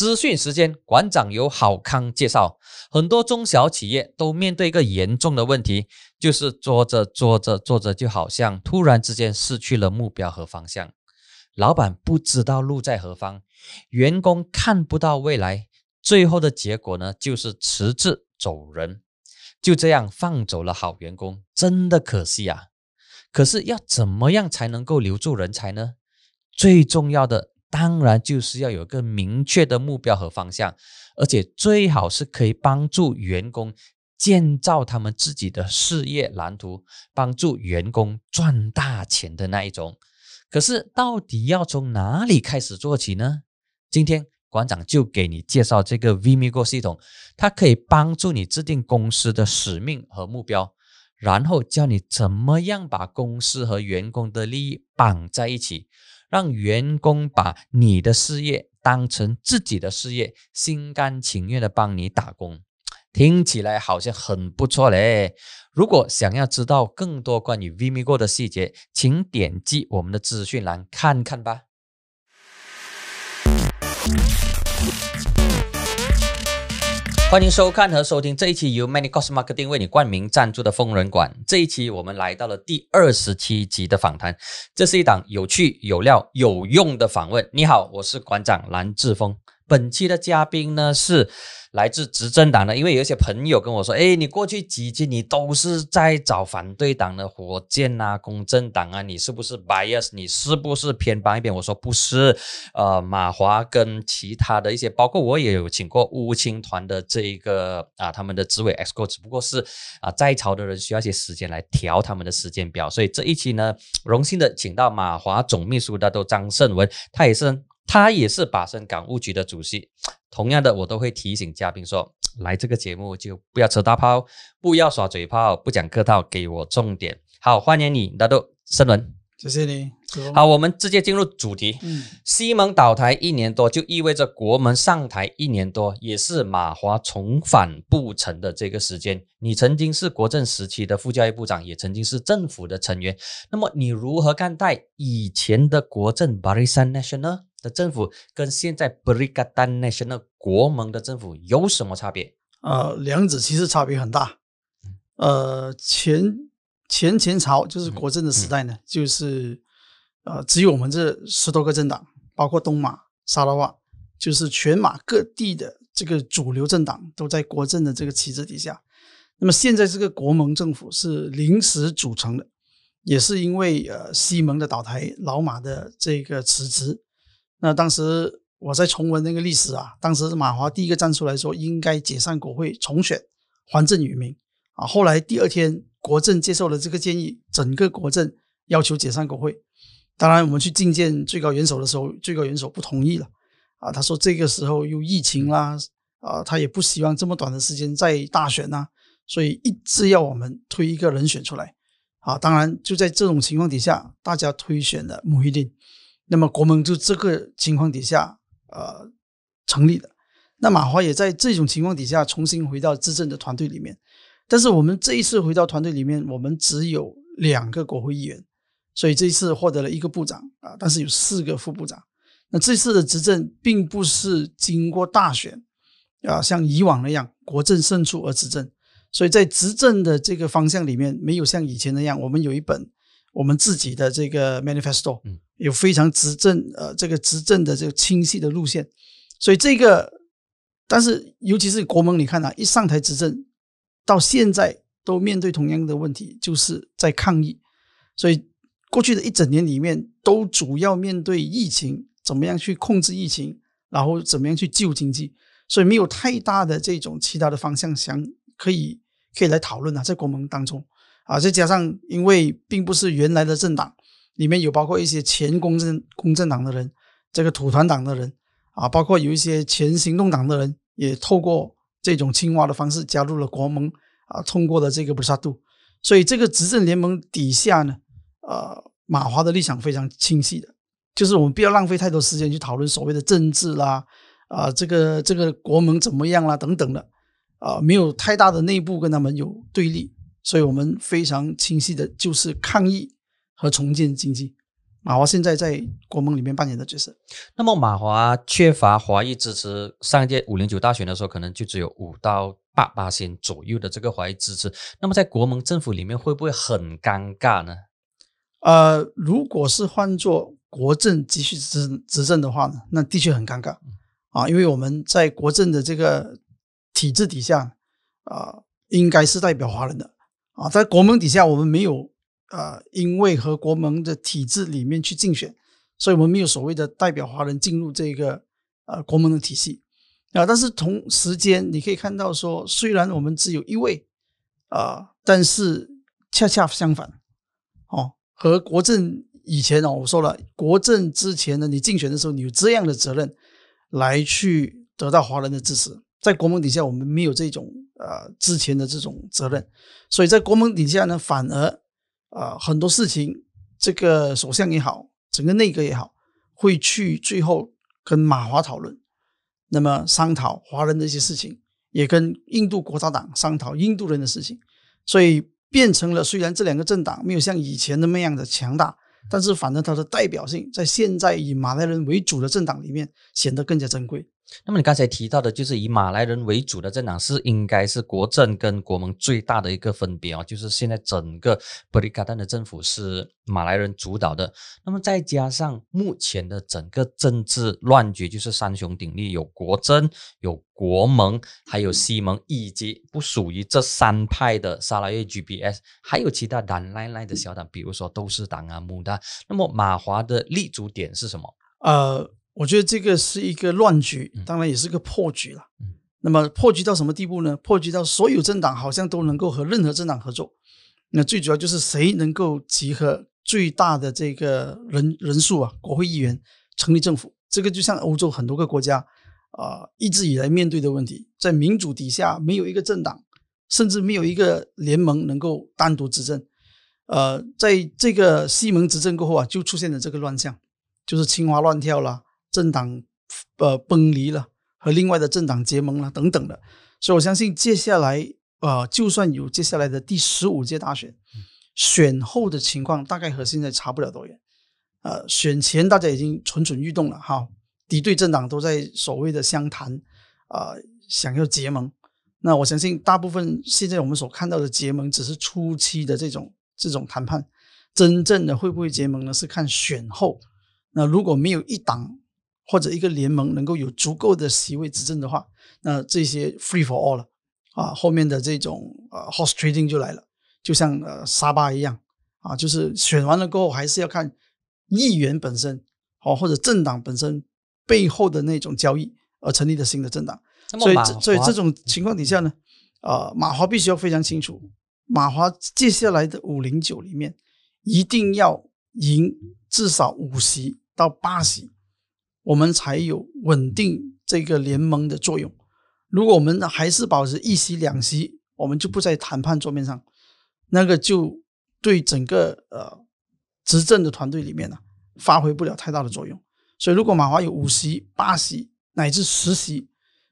资讯时间，馆长由好康介绍。很多中小企业都面对一个严重的问题，就是做着做着做着，就好像突然之间失去了目标和方向。老板不知道路在何方，员工看不到未来，最后的结果呢，就是辞职走人。就这样放走了好员工，真的可惜啊！可是要怎么样才能够留住人才呢？最重要的。当然就是要有个明确的目标和方向，而且最好是可以帮助员工建造他们自己的事业蓝图，帮助员工赚大钱的那一种。可是到底要从哪里开始做起呢？今天馆长就给你介绍这个 Vimigo 系统，它可以帮助你制定公司的使命和目标，然后教你怎么样把公司和员工的利益绑在一起。让员工把你的事业当成自己的事业，心甘情愿的帮你打工，听起来好像很不错嘞。如果想要知道更多关于 Vimigo 的细节，请点击我们的资讯栏看看吧。欢迎收看和收听这一期由 Many Cost Marketing 为你冠名赞助的疯人馆。这一期我们来到了第二十七集的访谈，这是一档有趣、有料、有用的访问。你好，我是馆长蓝志峰。本期的嘉宾呢是。来自执政党的，因为有一些朋友跟我说：“哎，你过去几期你都是在找反对党的火箭啊、公正党啊，你是不是 bias？你是不是偏帮一边？”我说：“不是，呃，马华跟其他的一些，包括我也有请过乌青团的这一个啊，他们的执委 X 过，只不过是啊，在朝的人需要一些时间来调他们的时间表，所以这一期呢，荣幸的请到马华总秘书大都张胜文，他也是。”他也是把生港务局的主席。同样的，我都会提醒嘉宾说，来这个节目就不要扯大炮，不要耍嘴炮，不讲客套，给我重点。好，欢迎你，大都申伦。谢谢你。好，我们直接进入主题。嗯，西蒙倒台一年多，就意味着国门上台一年多，也是马华重返不成的这个时间。你曾经是国政时期的副教育部长，也曾经是政府的成员。那么，你如何看待以前的国政 Barisan Nasional？的政府跟现在 Berikatan Nasional 国盟的政府有什么差别？呃，两者其实差别很大。呃，前前前朝就是国政的时代呢，就是呃只有我们这十多个政党，包括东马、沙拉瓦，就是全马各地的这个主流政党都在国政的这个旗帜底下。那么现在这个国盟政府是临时组成的，也是因为呃西蒙的倒台，老马的这个辞职。那当时我在重温那个历史啊，当时马华第一个站出来说应该解散国会重选还政于民啊，后来第二天国政接受了这个建议，整个国政要求解散国会。当然我们去觐见最高元首的时候，最高元首不同意了啊，他说这个时候又疫情啦啊，他也不希望这么短的时间再大选呐，所以一直要我们推一个人选出来啊。当然就在这种情况底下，大家推选了穆希丁。那么国盟就这个情况底下，呃，成立的。那马华也在这种情况底下重新回到执政的团队里面。但是我们这一次回到团队里面，我们只有两个国会议员，所以这一次获得了一个部长啊，但是有四个副部长。那这次的执政并不是经过大选啊，像以往那样国政胜出而执政，所以在执政的这个方向里面，没有像以前那样，我们有一本我们自己的这个 manifesto。有非常执政呃，这个执政的这个清晰的路线，所以这个，但是尤其是国盟，你看啊，一上台执政到现在都面对同样的问题，就是在抗疫，所以过去的一整年里面都主要面对疫情，怎么样去控制疫情，然后怎么样去救经济，所以没有太大的这种其他的方向想可以可以来讨论啊，在国盟当中。啊，再加上因为并不是原来的政党。里面有包括一些前公正公正党的人，这个土团党的人啊，包括有一些前行动党的人，也透过这种青蛙的方式加入了国盟啊，通过了这个布萨杜。所以这个执政联盟底下呢，呃，马华的立场非常清晰的，就是我们不要浪费太多时间去讨论所谓的政治啦，啊，这个这个国盟怎么样啦等等的，啊，没有太大的内部跟他们有对立，所以我们非常清晰的就是抗议。和重建经济，马华现在在国盟里面扮演的角色。那么马华缺乏华裔支持，上一届五零九大选的时候，可能就只有五到八八千左右的这个华裔支持。那么在国盟政府里面，会不会很尴尬呢？呃，如果是换做国政继续执执政的话呢，那的确很尴尬啊，因为我们在国政的这个体制底下啊，应该是代表华人的啊，在国盟底下，我们没有呃，因为和国盟的体制里面去竞选，所以我们没有所谓的代表华人进入这个呃国盟的体系啊。但是同时间你可以看到说，虽然我们只有一位啊，但是恰恰相反哦。和国政以前哦，我说了，国政之前呢，你竞选的时候，你有这样的责任来去得到华人的支持。在国盟底下，我们没有这种呃之前的这种责任，所以在国盟底下呢，反而啊很多事情，这个首相也好，整个内阁也好，会去最后跟马华讨论，那么商讨华人的一些事情，也跟印度国大党商讨印度人的事情，所以。变成了，虽然这两个政党没有像以前那么样的强大，但是反正它的代表性在现在以马来人为主的政党里面显得更加珍贵。那么你刚才提到的，就是以马来人为主的政党是应该是国政跟国盟最大的一个分别哦，就是现在整个布里卡丹的政府是马来人主导的。那么再加上目前的整个政治乱局，就是三雄鼎立，有国政、有国盟，还有西盟，以及不属于这三派的沙拉越 GPS，还有其他蓝赖赖的小党，比如说斗士党啊、穆大。那么马华的立足点是什么？呃。我觉得这个是一个乱局，当然也是个破局了。那么破局到什么地步呢？破局到所有政党好像都能够和任何政党合作。那最主要就是谁能够集合最大的这个人人数啊，国会议员成立政府。这个就像欧洲很多个国家啊一直以来面对的问题，在民主底下没有一个政党，甚至没有一个联盟能够单独执政。呃，在这个西蒙执政过后啊，就出现了这个乱象，就是青蛙乱跳了。政党呃崩离了，和另外的政党结盟了等等的，所以我相信接下来呃，就算有接下来的第十五届大选，选后的情况大概和现在差不了多远。呃，选前大家已经蠢蠢欲动了哈，敌对政党都在所谓的相谈啊，想要结盟。那我相信大部分现在我们所看到的结盟只是初期的这种这种谈判，真正的会不会结盟呢？是看选后。那如果没有一党。或者一个联盟能够有足够的席位执政的话，那这些 free for all 了啊，后面的这种呃 horse trading 就来了，就像呃沙巴一样啊，就是选完了过后还是要看议员本身哦，或者政党本身背后的那种交易而成立的新的政党。所以所以这种情况底下呢，啊，马华必须要非常清楚，马华接下来的五零九里面一定要赢至少五席到八席。我们才有稳定这个联盟的作用。如果我们还是保持一席两席，我们就不在谈判桌面上，那个就对整个呃执政的团队里面呢发挥不了太大的作用。所以，如果马华有五席、八席乃至十席，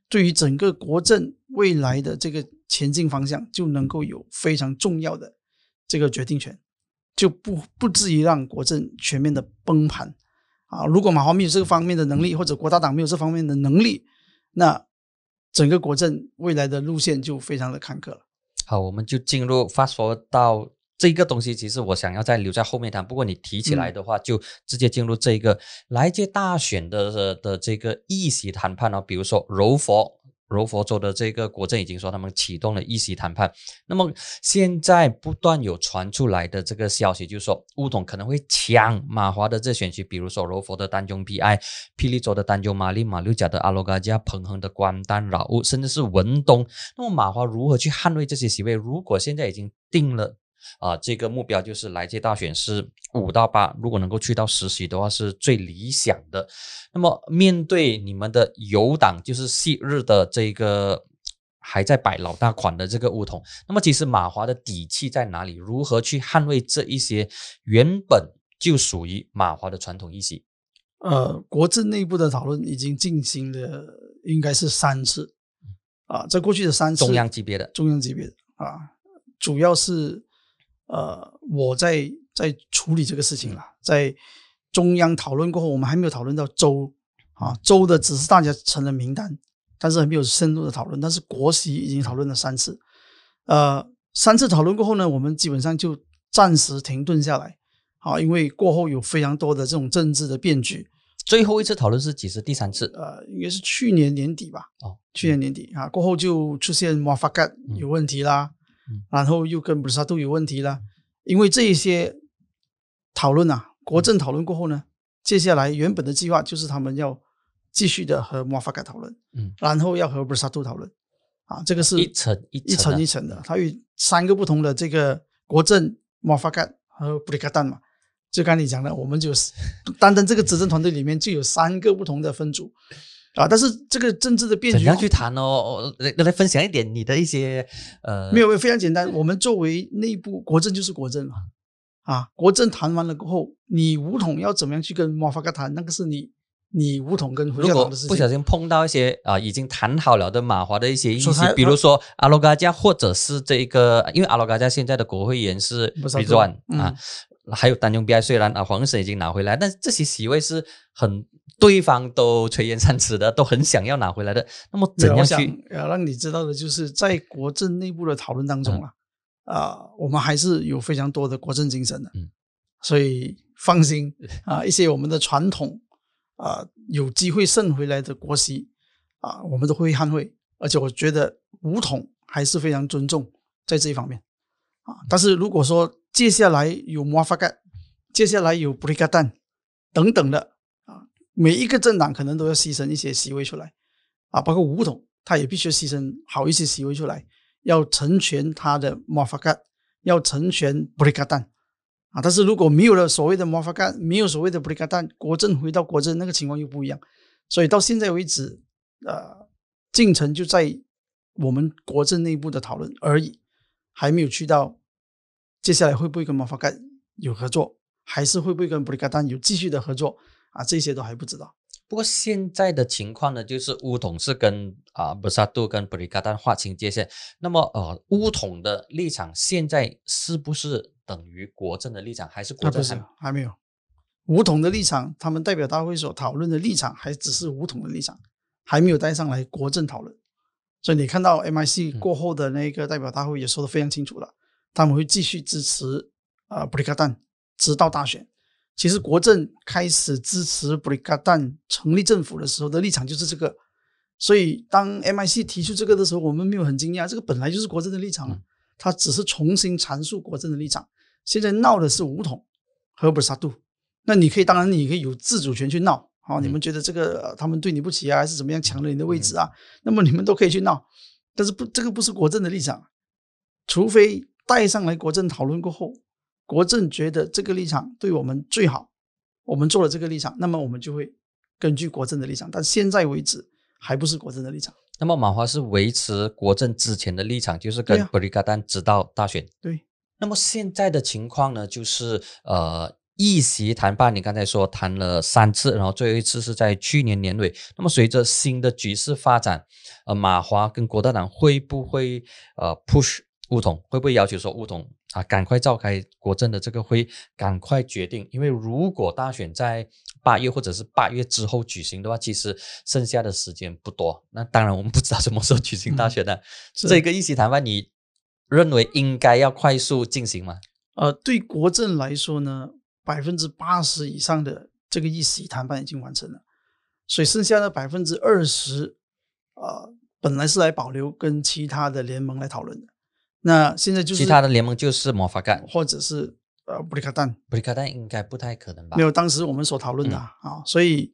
对于整个国政未来的这个前进方向，就能够有非常重要的这个决定权，就不不至于让国政全面的崩盘。啊，如果马华没有这个方面的能力，或者国大党没有这方面的能力，那整个国政未来的路线就非常的坎坷了。好，我们就进入 fast forward 到这个东西，其实我想要再留在后面谈。不过你提起来的话，就直接进入这个来届大选的的这个议席谈判啊，比如说柔佛。柔佛州的这个国政已经说他们启动了一席谈判，那么现在不断有传出来的这个消息，就是说乌统可能会抢马华的这选区，比如说柔佛的丹中 P.I、霹雳州的丹中马利、马六甲的阿罗嘎加、彭亨的关丹老乌，甚至是文东。那么马华如何去捍卫这些席位？如果现在已经定了。啊，这个目标就是来届大选是五到八，如果能够去到实习的话，是最理想的。那么面对你们的友党，就是昔日的这个还在摆老大款的这个乌统，那么其实马华的底气在哪里？如何去捍卫这一些原本就属于马华的传统议席？呃，国政内部的讨论已经进行了，应该是三次啊，在过去的三次中央级别的中央级别的啊，主要是。呃，我在在处理这个事情了，在中央讨论过后，我们还没有讨论到州啊，州的只是大家成了名单，但是还没有深入的讨论。但是国席已经讨论了三次，呃，三次讨论过后呢，我们基本上就暂时停顿下来，啊，因为过后有非常多的这种政治的变局。最后一次讨论是几时？第三次？呃，应该是去年年底吧。哦，去年年底啊，过后就出现马法盖有问题啦，然后又跟布萨杜有问题了。因为这一些讨论啊，国政讨论过后呢，接下来原本的计划就是他们要继续的和莫法盖讨论，嗯，然后要和布萨杜讨论，啊，这个是一层一一层一层的，它有三个不同的这个国政莫法盖和布里卡丹嘛。就刚你讲的，我们就是 单单这个执政团队里面就有三个不同的分组啊，但是这个政治的变局怎样去谈哦？来来分享一点你的一些呃，没有没有非常简单，我们作为内部国政就是国政嘛啊，国政谈完了过后，你武统要怎么样去跟马法克谈？那个是你你武统跟回教党的事情。不小心碰到一些啊已经谈好了的马华的一些意思，比如说阿罗嘎加或者是这个，因为阿罗嘎加现在的国会议员是比转啊。还有丹雍比埃，虽然啊黄省已经拿回来，但这些席位是很对方都垂涎三尺的，都很想要拿回来的。那么怎样去？要让你知道的就是在国政内部的讨论当中啊，啊，我们还是有非常多的国政精神的。嗯，所以放心啊，一些我们的传统啊，有机会胜回来的国席啊，我们都会捍卫。而且我觉得武统还是非常尊重在这一方面啊。但是如果说，接下来有摩法盖，接下来有布里加丹等等的啊，每一个政党可能都要牺牲一些席位出来啊，包括五统，他也必须牺牲好一些席位出来，要成全他的摩法盖，要成全布里加丹啊。但是如果没有了所谓的摩法盖，没有所谓的布里加丹，国政回到国政，那个情况又不一样。所以到现在为止，呃，进程就在我们国政内部的讨论而已，还没有去到。接下来会不会跟马法盖有合作，还是会不会跟布里加丹有继续的合作啊？这些都还不知道。不过现在的情况呢，就是乌统是跟啊布萨杜跟布里加丹划清界限。那么呃，乌统的立场现在是不是等于国政的立场，还是国政还还没有？乌统的立场，他们代表大会所讨论的立场，还只是乌统的立场，还没有带上来国政讨论。所以你看到 MIC 过后的那个代表大会也说的非常清楚了。他们会继续支持啊布里卡旦，直到大选。其实国政开始支持布里卡旦成立政府的时候的立场就是这个，所以当 MIC 提出这个的时候，我们没有很惊讶，这个本来就是国政的立场，他只是重新阐述国政的立场。现在闹的是武统和布萨杜，那你可以，当然你可以有自主权去闹，好，你们觉得这个他们对你不起啊，还是怎么样抢了你的位置啊？那么你们都可以去闹，但是不，这个不是国政的立场，除非。带上来国政讨论过后，国政觉得这个立场对我们最好，我们做了这个立场，那么我们就会根据国政的立场。但现在为止还不是国政的立场。那么马华是维持国政之前的立场，就是跟布里卡丹直到大选。对。那么现在的情况呢，就是呃，议席谈判，你刚才说谈了三次，然后最后一次是在去年年尾。那么随着新的局势发展，呃，马华跟国大党会不会呃 push？乌统会不会要求说乌统啊，赶快召开国政的这个会，赶快决定？因为如果大选在八月或者是八月之后举行的话，其实剩下的时间不多。那当然我们不知道什么时候举行大选的。这个议席谈判，你认为应该要快速进行吗？呃，对国政来说呢，百分之八十以上的这个议席谈判已经完成了，所以剩下的百分之二十，呃，本来是来保留跟其他的联盟来讨论的。那现在就是其他的联盟就是魔法干，或者是呃布里卡丹，布里卡丹应该不太可能吧？没有，当时我们所讨论的啊，所以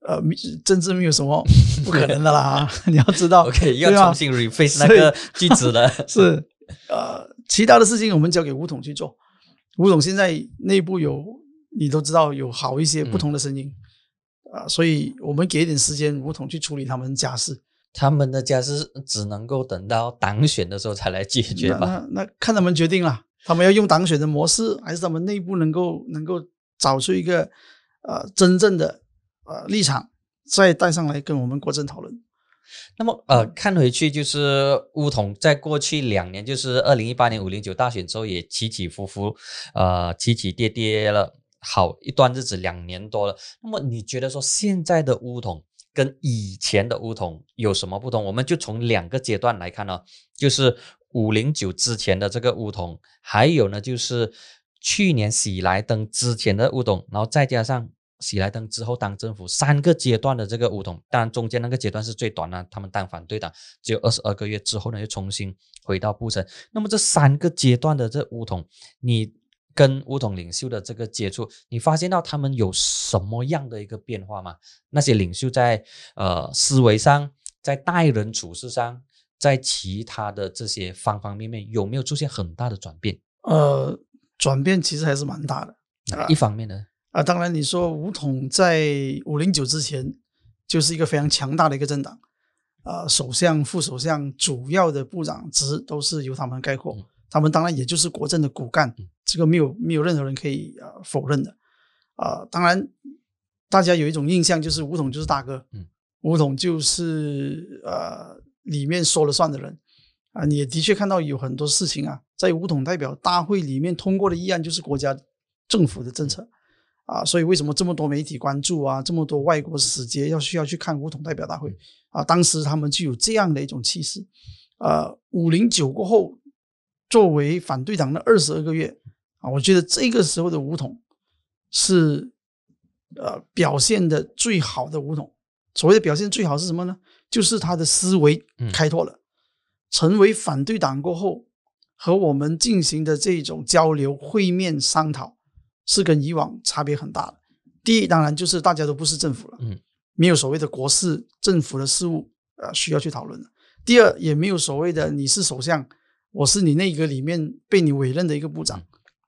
呃政治没有什么 不可能的啦，你要知道，OK，要重新 reface 那个句子了，是呃其他的事情我们交给吴统去做，吴统现在内部有你都知道有好一些不同的声音啊，所以我们给一点时间吴统去处理他们家事。他们的家是只能够等到党选的时候才来解决吧？那那看他们决定了，他们要用党选的模式，还是他们内部能够能够找出一个呃真正的呃立场，再带上来跟我们国政讨论。那么呃，看回去就是乌统在过去两年，就是二零一八年五零九大选之后也起起伏伏，呃起起跌跌了。好一段日子，两年多了。那么你觉得说现在的乌统跟以前的乌统有什么不同？我们就从两个阶段来看呢，就是五零九之前的这个乌统，还有呢就是去年喜来登之前的乌统，然后再加上。喜来登之后当政府三个阶段的这个乌统，当然中间那个阶段是最短的，他们当反对党只有二十二个月之后呢，又重新回到布城。那么这三个阶段的这乌统，你跟乌统领袖的这个接触，你发现到他们有什么样的一个变化吗？那些领袖在呃思维上，在待人处事上，在其他的这些方方面面，有没有出现很大的转变？呃，转变其实还是蛮大的。一方面呢？啊，当然，你说武统在五零九之前就是一个非常强大的一个政党，啊，首相、副首相、主要的部长职都是由他们概括，他们当然也就是国政的骨干，这个没有没有任何人可以呃否认的，啊，当然大家有一种印象就是吴统就是大哥，嗯，吴统就是呃里面说了算的人，啊，你也的确看到有很多事情啊，在吴统代表大会里面通过的议案就是国家政府的政策。啊，所以为什么这么多媒体关注啊？这么多外国使节要需要去看吴统代表大会啊？当时他们就有这样的一种气势。呃，五零九过后，作为反对党的二十二个月啊，我觉得这个时候的五统是呃表现的最好的五统。所谓的表现最好是什么呢？就是他的思维开拓了，成为反对党过后，和我们进行的这种交流、会面、商讨。是跟以往差别很大的。第一，当然就是大家都不是政府了，嗯，没有所谓的国事、政府的事务，呃，需要去讨论了。第二，也没有所谓的你是首相，我是你内阁里面被你委任的一个部长，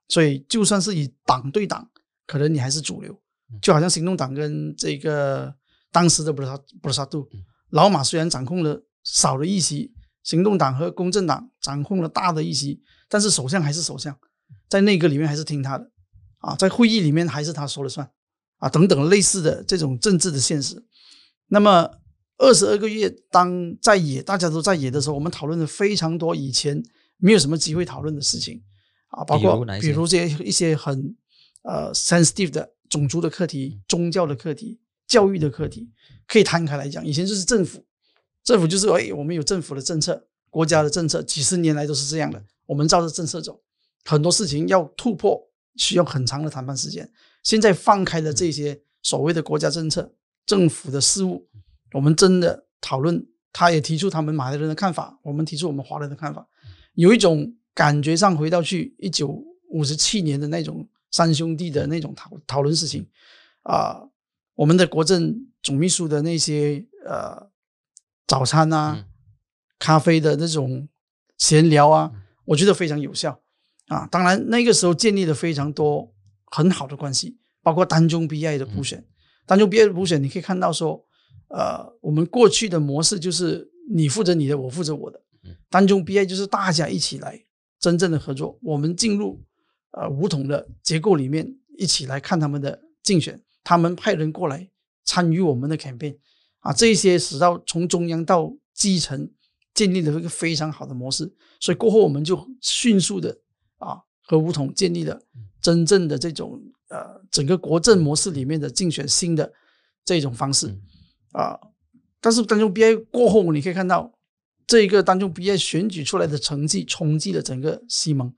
所以就算是以党对党，可能你还是主流。就好像行动党跟这个当时的布萨布萨杜，老马虽然掌控了少的议席，行动党和公正党掌控了大的议席，但是首相还是首相，在内阁里面还是听他的。啊，在会议里面还是他说了算，啊，等等类似的这种政治的现实。那么二十二个月当在野，大家都在野的时候，我们讨论了非常多以前没有什么机会讨论的事情，啊，包括比如这些一些很呃 sensitive 的种族的课题、宗教的课题、教育的课题，可以摊开来讲。以前就是政府，政府就是哎，我们有政府的政策，国家的政策，几十年来都是这样的，我们照着政策走，很多事情要突破。需要很长的谈判时间。现在放开了这些所谓的国家政策、政府的事务，我们真的讨论，他也提出他们马来人的看法，我们提出我们华人的看法，有一种感觉上回到去一九五十七年的那种三兄弟的那种讨讨论事情。啊。我们的国政总秘书的那些呃早餐啊、咖啡的那种闲聊啊，我觉得非常有效。啊，当然那个时候建立了非常多很好的关系，包括单中 BI 的补选，单中 BI 的补选，你可以看到说，呃，我们过去的模式就是你负责你的，我负责我的，单中 BI 就是大家一起来真正的合作，我们进入呃五统的结构里面一起来看他们的竞选，他们派人过来参与我们的 campaign，啊，这些使到从中央到基层建立了一个非常好的模式，所以过后我们就迅速的。啊，和吴统建立了真正的这种呃整个国政模式里面的竞选新的这种方式啊，但是当中 BI 过后，你可以看到这一个当中毕业选举出来的成绩冲击了整个西蒙，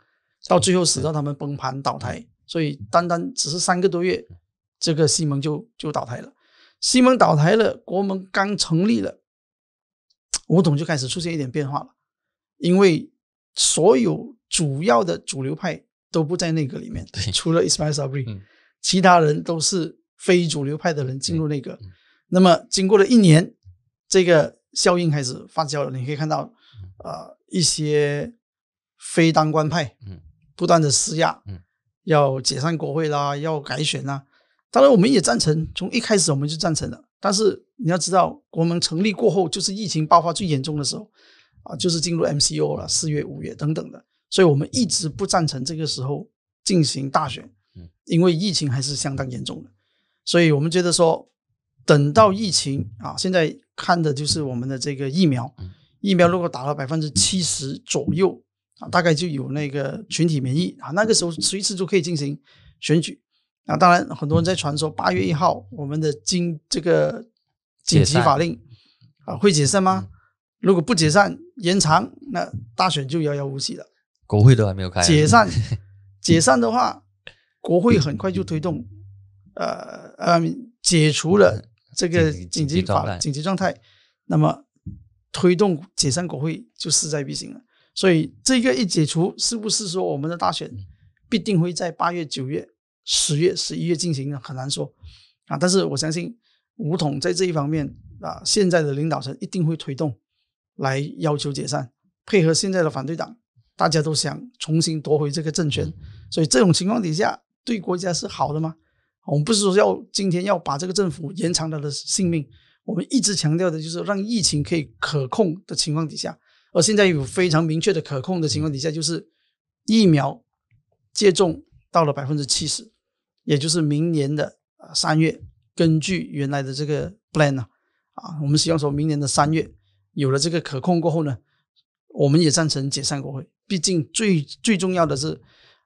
到最后使到他们崩盘倒台，所以单单只是三个多月，这个西蒙就就倒台了。西蒙倒台了，国盟刚成立了，吴统就开始出现一点变化了，因为所有。主要的主流派都不在内阁里面，除了 Ismail Sabri，其他人都是非主流派的人进入内阁。那么经过了一年，这个效应开始发酵了。你可以看到，呃，一些非当官派，嗯不断的施压，嗯要解散国会啦，要改选啦。当然，我们也赞成，从一开始我们就赞成了。但是你要知道，国门成立过后，就是疫情爆发最严重的时候，啊，就是进入 MCO 了，四月、五月等等的。所以我们一直不赞成这个时候进行大选，因为疫情还是相当严重的。所以我们觉得说，等到疫情啊，现在看的就是我们的这个疫苗，疫苗如果打了百分之七十左右啊，大概就有那个群体免疫啊，那个时候随时就可以进行选举啊，当然很多人在传说八月一号我们的经这个紧急法令啊会解散吗？如果不解散延长，那大选就遥遥无期了。国会都还没有开。解散，解散的话，国会很快就推动，呃呃，解除了这个紧急法紧急状态，那么推动解散国会就势在必行了。所以这个一解除，是不是说我们的大选必定会在八月、九月、十月、十一月进行呢？很难说啊。但是我相信吴统在这一方面啊，现在的领导层一定会推动。来要求解散，配合现在的反对党，大家都想重新夺回这个政权，所以这种情况底下，对国家是好的吗？我们不是说要今天要把这个政府延长他的性命，我们一直强调的就是让疫情可以可控的情况底下，而现在有非常明确的可控的情况底下，就是疫苗接种到了百分之七十，也就是明年的呃三月，根据原来的这个 plan 呢，啊，我们希望说明年的三月。有了这个可控过后呢，我们也赞成解散国会。毕竟最最重要的是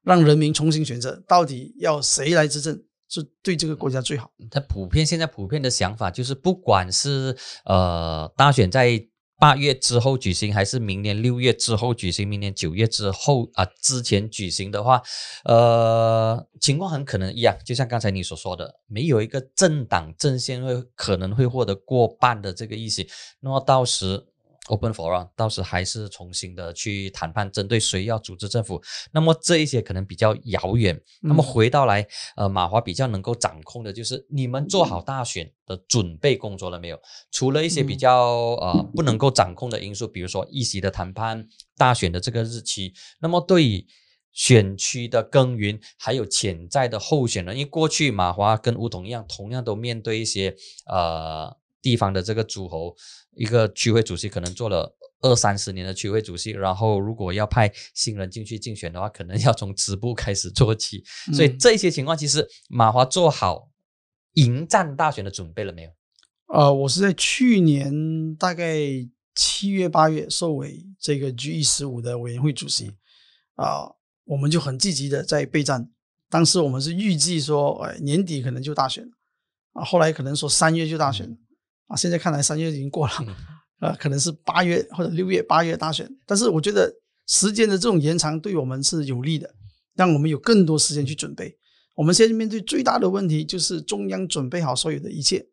让人民重新选择，到底要谁来执政是对这个国家最好。他普遍现在普遍的想法就是，不管是呃大选在八月之后举行，还是明年六月之后举行，明年九月之后啊之前举行的话，呃，情况很可能一样。就像刚才你所说的，没有一个政党阵线会可能会获得过半的这个意思，那么到时。Open for run，到时还是重新的去谈判，针对谁要组织政府。那么这一些可能比较遥远。那么回到来，呃，马华比较能够掌控的就是你们做好大选的准备工作了没有？除了一些比较呃不能够掌控的因素，比如说议席的谈判、大选的这个日期。那么对于选区的耕耘，还有潜在的候选人，因为过去马华跟吴桐一样，同样都面对一些呃。地方的这个诸侯，一个区会主席可能做了二三十年的区会主席，然后如果要派新人进去竞选的话，可能要从支部开始做起。所以这些情况，其实马华做好迎战大选的准备了没有？呃，我是在去年大概七月八月受委这个 G E 十五的委员会主席啊，我们就很积极的在备战。当时我们是预计说，哎，年底可能就大选啊，后来可能说三月就大选。啊，现在看来三月已经过了，呃，可能是八月或者六月八月大选，但是我觉得时间的这种延长对我们是有利的，让我们有更多时间去准备。我们现在面对最大的问题就是中央准备好所有的一切，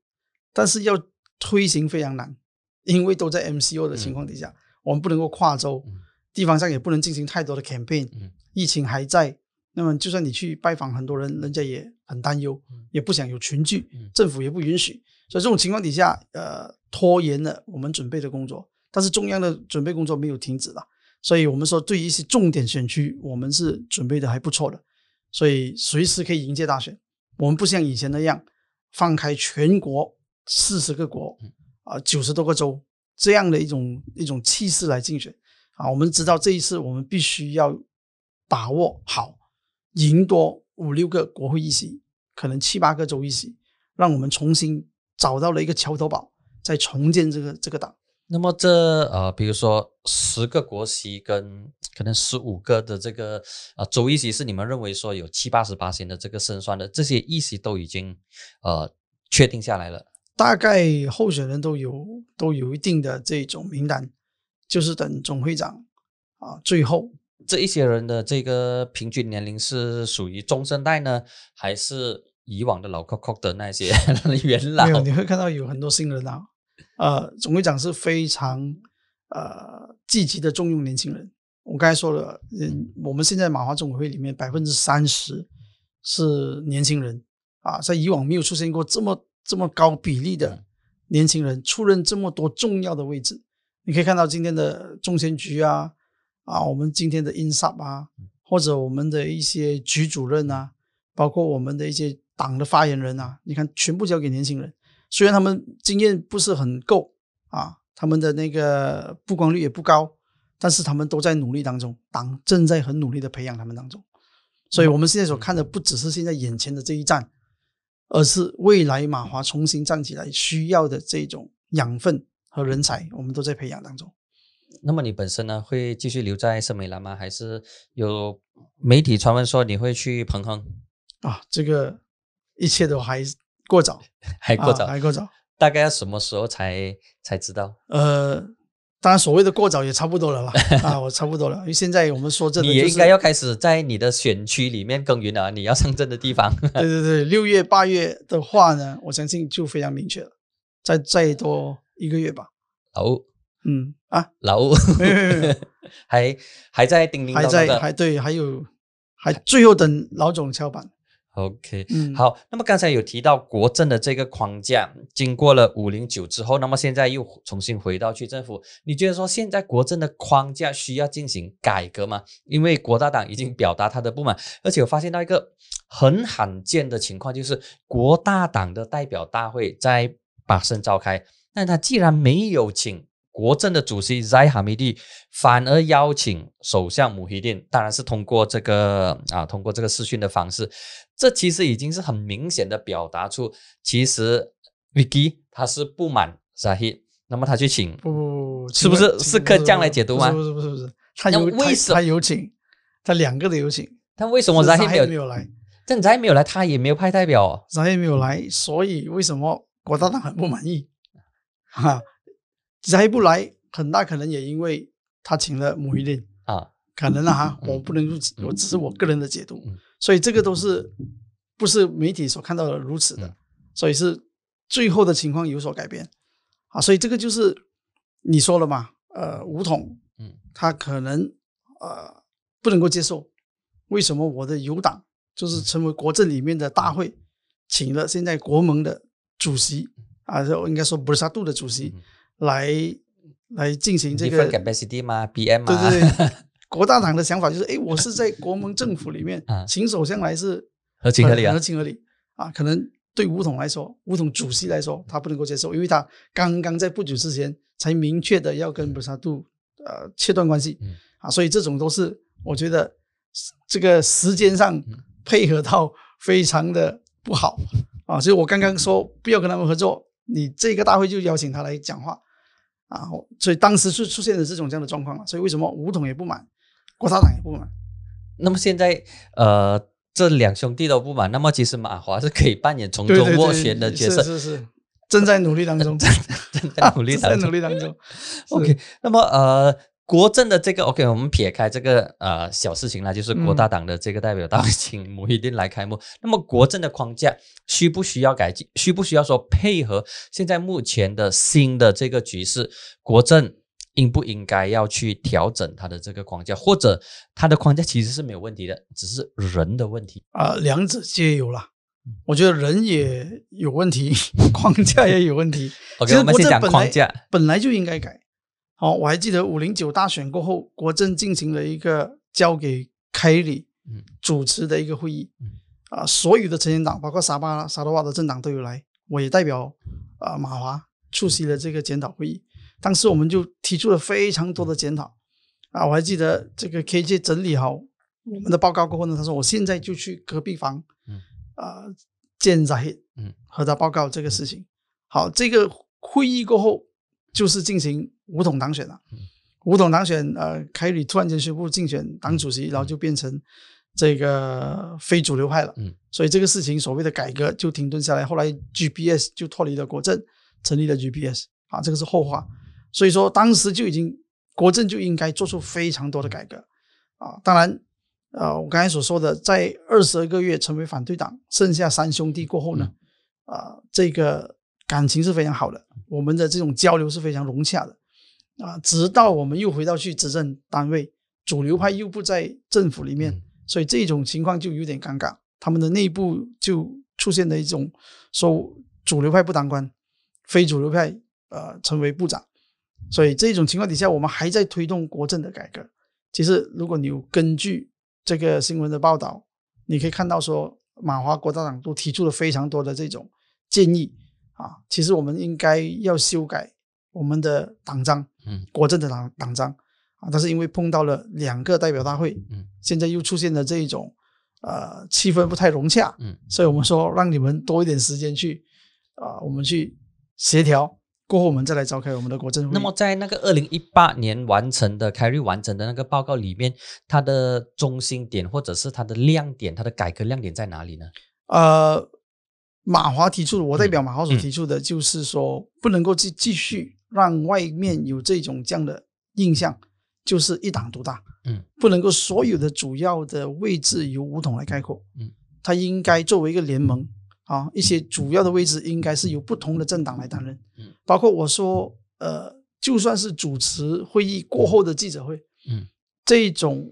但是要推行非常难，因为都在 MCO 的情况底下，我们不能够跨州，地方上也不能进行太多的 campaign，疫情还在，那么就算你去拜访很多人，人家也很担忧，也不想有群聚，政府也不允许。所以这种情况底下，呃，拖延了我们准备的工作，但是中央的准备工作没有停止了，所以我们说对于一些重点选区，我们是准备的还不错的，所以随时可以迎接大选。我们不像以前那样放开全国四十个国啊九十多个州这样的一种一种气势来竞选啊。我们知道这一次我们必须要把握好，赢多五六个国会议席，可能七八个州议席，让我们重新。找到了一个桥头堡，在重建这个这个党。那么这呃，比如说十个国席跟可能十五个的这个呃州议席，是你们认为说有七八十八星的这个胜算的，这些议席都已经呃确定下来了。大概候选人都有都有一定的这种名单，就是等总会长啊，最后这一些人的这个平均年龄是属于中生代呢，还是？以往的老 COCO 的那些 元老，没有，你会看到有很多新人啊。呃，总会长是非常呃积极的重用年轻人。我刚才说了，嗯，我们现在马华总委会里面百分之三十是年轻人啊，在以往没有出现过这么这么高比例的年轻人出任这么多重要的位置。你可以看到今天的中宣局啊，啊，我们今天的 INSAP 啊，或者我们的一些局主任啊，包括我们的一些。党的发言人啊，你看全部交给年轻人，虽然他们经验不是很够啊，他们的那个曝光率也不高，但是他们都在努力当中，党正在很努力的培养他们当中，所以我们现在所看的不只是现在眼前的这一战，而是未来马华重新站起来需要的这种养分和人才，我们都在培养当中。那么你本身呢，会继续留在圣美兰吗？还是有媒体传闻说你会去彭亨？啊，这个。一切都还过早，还过早，啊还过早。大概要什么时候才才知道？呃，当然所谓的过早也差不多了吧，啊，我差不多了，因为现在我们说真的、就是，你也应该要开始在你的选区里面耕耘了，你要上阵的地方。对对对，六月八月的话呢，我相信就非常明确了，再再多一个月吧。老吴，嗯啊，老吴还还在叮叮还当当的。在还对，还有还最后等老总敲板。OK，嗯，，好，那么刚才有提到国政的这个框架，经过了五零九之后，那么现在又重新回到区政府，你觉得说现在国政的框架需要进行改革吗？因为国大党已经表达他的不满，而且我发现到一个很罕见的情况，就是国大党的代表大会在巴生召开，但他既然没有请国政的主席 Zai Hamidi，反而邀请首相穆希丁，当然是通过这个啊，通过这个视讯的方式，这其实已经是很明显的表达出，其实 Vicky 他是不满 Zahid，那么他去请，不不不，是不是是可以这样来解读吗不是不是不是他有他为什他有请，他两个都有请，但为什么是 Zahid 没有？没有来，但 Zahid 没有来，他也没有派代表哦。扎黑没有来，所以为什么国大党很不满意？哈，扎黑不来，很大可能也因为他请了母一令，啊，可能啊 我不能如此，我只是我个人的解读。嗯，所以这个都是不是媒体所看到的如此的嗯，所以是最后的情况有所改变。啊，所以这个就是你说了嘛，呃，吴统，嗯，他可能呃不能够接受，为什么我的友党就是成为国政里面的大会，请了现在国盟的主席啊，就应该说布萨杜的主席嗯来来进行这个 capacity 嘛，BM 对嘛，对对，国大党的想法就是，哎，我是在国盟政府里面 啊，请首相来是合情合理啊合情合理啊。可能对吴统来说，吴统主席来说，他不能够接受，因为他刚刚在不久之前才明确的要跟布萨杜呃切断关系嗯啊，所以这种都是我觉得这个时间上嗯配合到非常的不好啊。所以我刚刚说不要跟他们合作，你这个大会就邀请他来讲话。啊，所以当时是出现了这种这样的状况了，所以为什么吴统也不满，国大党也不满？那么现在呃，这两兄弟都不满，那么其实马华是可以扮演从中斡旋的角色，是是是，正在努力当中，正在努力 正在努。力当中。OK，那么呃，国政的这个 OK，我们撇开这个呃小事情啦，就是国嗯大党的这个代表大会请穆一定来开幕。那么国政的框架需不需要改进？需不需要说配合现在目前的新的这个局势？国政应不应该要去调整它的这个框架，或者它的框架其实是没有问题的，只是人的问题？啊、两者皆有啦。嗯我觉得人也有问题，框架也有问题。OK，我们先讲框架。本来就应该改。好、我还记得五零九大选过后，国政进行了一个交给凯里嗯主持的一个会议嗯，啊、所有的成员党，包括沙巴、沙拉瓦的政党都有来，我也代表啊、马华出席了这个检讨会议。当时我们就提出了非常多的检讨啊，我还记得这个 KJ 整理好我们的报告过后呢，他说我现在就去隔壁房，嗯啊、见 Zahid，嗯，和他报告这个事情。好，这个会议过后就是进行五统当选了。嗯五统当选，呃，凯里突然间宣布竞选党主席，然后就变成这个非主流派了。嗯，所以这个事情所谓的改革就停顿下来。后来 GPS 就脱离了国政，成立了 GPS 啊，这个是后话。所以说当时就已经国政就应该做出非常多的改革啊。当然，呃，我刚才所说的，在二十二个月成为反对党，剩下三兄弟过后呢，啊、这个感情是非常好的，我们的这种交流是非常融洽的啊。直到我们又回到去执政单位，主流派又不在政府里面，嗯所以这种情况就有点尴尬，他们的内部就出现了一种说主流派不当官，非主流派呃成为部长，所以这种情况底下，我们还在推动国政的改革。其实，如果你有根据这个新闻的报道，你可以看到说，马华国大党都提出了非常多的这种建议啊。其实我们应该要修改我们的党章，嗯，国政的党党章啊。但是因为碰到了两个代表大会，嗯，现在又出现了这一种呃气氛不太融洽，嗯，所以我们说让你们多一点时间去啊、我们去协调，过后我们再来召开我们的国政会。那么在那个二零一八年完成的凯瑞完成的那个报告里面，它的中心点或者是它的亮点，它的改革亮点在哪里呢？呃，马华提出的，我代表马华所提出的，就是说不能够继继续让外面有这种这样的印象，就是一党独大。嗯，不能够所有的主要的位置由武统来概括。嗯，它应该作为一个联盟啊，一些主要的位置应该是由不同的政党来担任。嗯，包括我说，呃，就算是主持会议过后的记者会，嗯，这种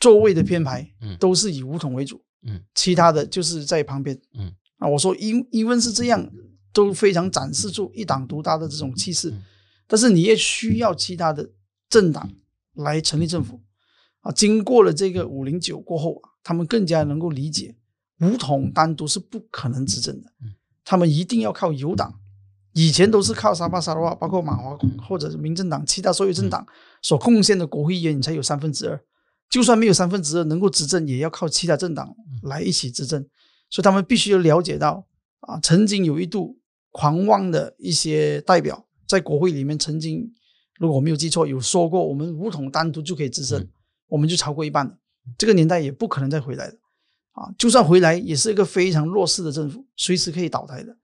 座位的编排，嗯都是以武统为主。嗯，其他的就是在旁边。嗯，啊，我说因因为是这样，都非常展示出一党独大的这种气势。嗯但是你也需要其他的政党来成立政府啊。经过了这个五零九过后啊，他们更加能够理解武统单独是不可能执政的嗯，他们一定要靠友党。以前都是靠沙巴沙拉瓦，包括马华或者是民政党，其他所有政党所贡献的国会议员，你才有三分之二。就算没有三分之二能够执政，也要靠其他政党来一起执政。所以他们必须要了解到啊，曾经有一度狂妄的一些代表在国会里面曾经，如果我没有记错，有说过我们武统单独就可以执政，嗯我们就超过一半了。这个年代也不可能再回来的啊！就算回来，也是一个非常弱势的政府，随时可以倒台的。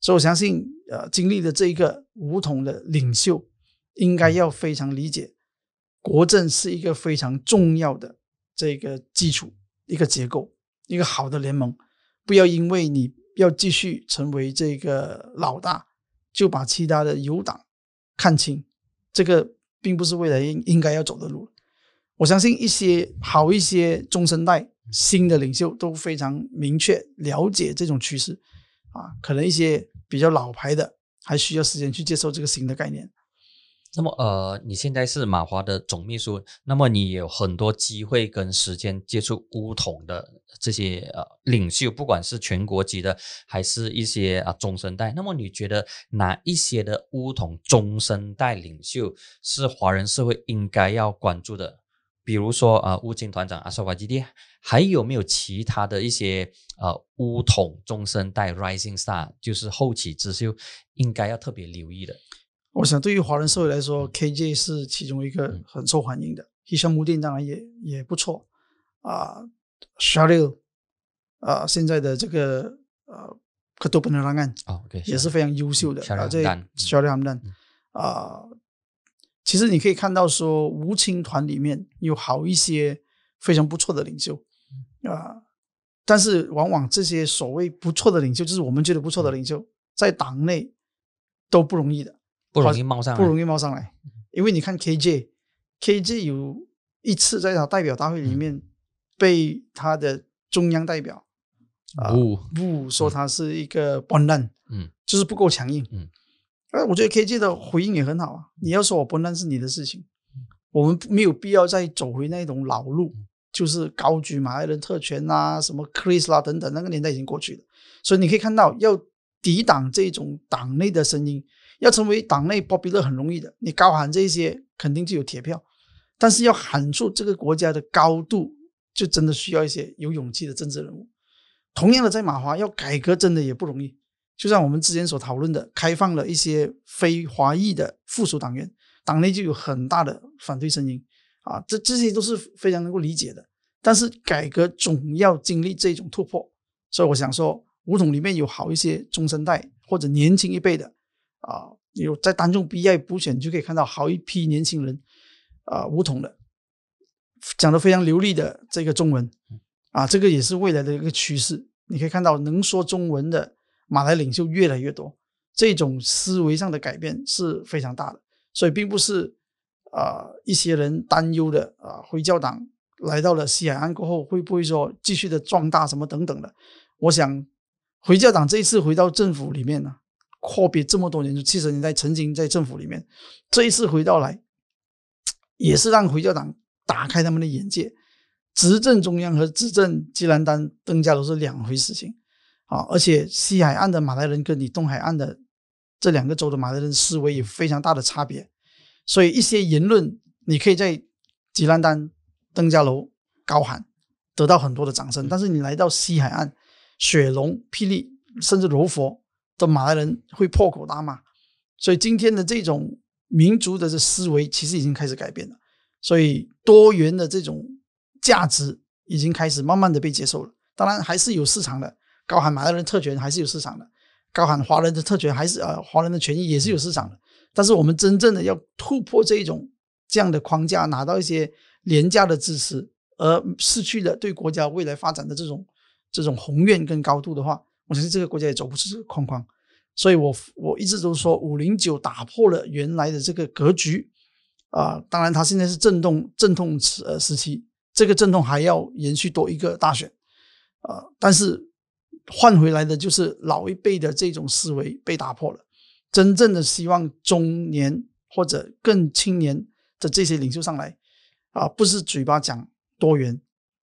所以我相信，呃，经历了这一个武统的领袖，应该要非常理解，国政是一个非常重要的这个基础，一个结构，一个好的联盟。不要因为你要继续成为这个老大，就把其他的友党看清，这个并不是未来应应该要走的路。我相信一些好一些中生代新的领袖都非常明确了解这种趋势啊，可能一些比较老牌的还需要时间去接受这个新的概念。那么呃，你现在是马华的总秘书，那么你有很多机会跟时间接触乌统的这些呃领袖，不管是全国级的，还是一些啊中生代。那么你觉得哪一些的乌统中生代领袖是华人社会应该要关注的？比如说啊，乌金团长阿萨瓦基蒂，还有没有其他的一些呃乌统中生代 rising star，就是后起之秀，应该要特别留意的？我想，对于华人社会来说，KJ 是其中一个很受欢迎的。希山木店当然也也不错啊 r i l 啊，现在的这个呃克多本的案哦，OK，也是非常优秀的啊。这 a r i l Hamdan 啊，其实你可以看到说，吴青团里面有好一些非常不错的领袖啊，但是往往这些所谓不错的领袖，就是我们觉得不错的领袖，在党内都不容易的。不容易冒上来，不容易冒上来，因为你看 KJ，KJ 有一次在他代表大会里面被他的中央代表啊不不说他是一个笨蛋，嗯，就是不够强硬，嗯，哎，我觉得 KJ 的回应也很好啊。你要说我笨蛋是你的事情，我们没有必要再走回那种老路，就是高举马来人特权啊，什么 Chris 啦等等，那个年代已经过去了。所以你可以看到，要抵挡这种党内的声音。要成为党内 popular 很容易的，你高喊这些肯定就有铁票，但是要喊出这个国家的高度，就真的需要一些有勇气的政治人物。同样的，在马华要改革真的也不容易，就像我们之前所讨论的，开放了一些非华裔的附属党员，党内就有很大的反对声音啊，这这些都是非常能够理解的。但是改革总要经历这种突破，所以我想说，五统里面有好一些中生代或者年轻一辈的。啊，有在当中 BI 补选就可以看到好一批年轻人，啊，梧桐的讲的非常流利的这个中文，啊，这个也是未来的一个趋势。你可以看到能说中文的马来领袖越来越多，这种思维上的改变是非常大的。所以并不是啊一些人担忧的啊回教党来到了西海岸过后会不会说继续的壮大什么等等的。我想回教党这一次回到政府里面呢。阔别这么多年，就七十年代曾经在政府里面，这一次回到来，也是让回教党打开他们的眼界。执政中央和执政吉兰丹登加都是两回事情啊！而且西海岸的马来人跟你东海岸的这两个州的马来人思维有非常大的差别，所以一些言论你可以在吉兰丹登加楼高喊，得到很多的掌声，但是你来到西海岸雪龙、霹雳，甚至柔佛。的马来人会破口大骂，所以今天的这种民族的这思维其实已经开始改变了，所以多元的这种价值已经开始慢慢的被接受了。当然还是有市场的，高喊马来人特权还是有市场的，高喊华人的特权还是呃华人的权益也是有市场的。但是我们真正的要突破这一种这样的框架，拿到一些廉价的支持，而失去了对国家未来发展的这种这种宏愿跟高度的话，我相信这个国家也走不出这个框框。所以我我一直都说五零九打破了原来的这个格局啊，当然它现在是震动阵痛时呃时期，这个阵痛还要延续多一个大选啊，但是换回来的就是老一辈的这种思维被打破了。真正的希望中年或者更青年的这些领袖上来啊，不是嘴巴讲多元，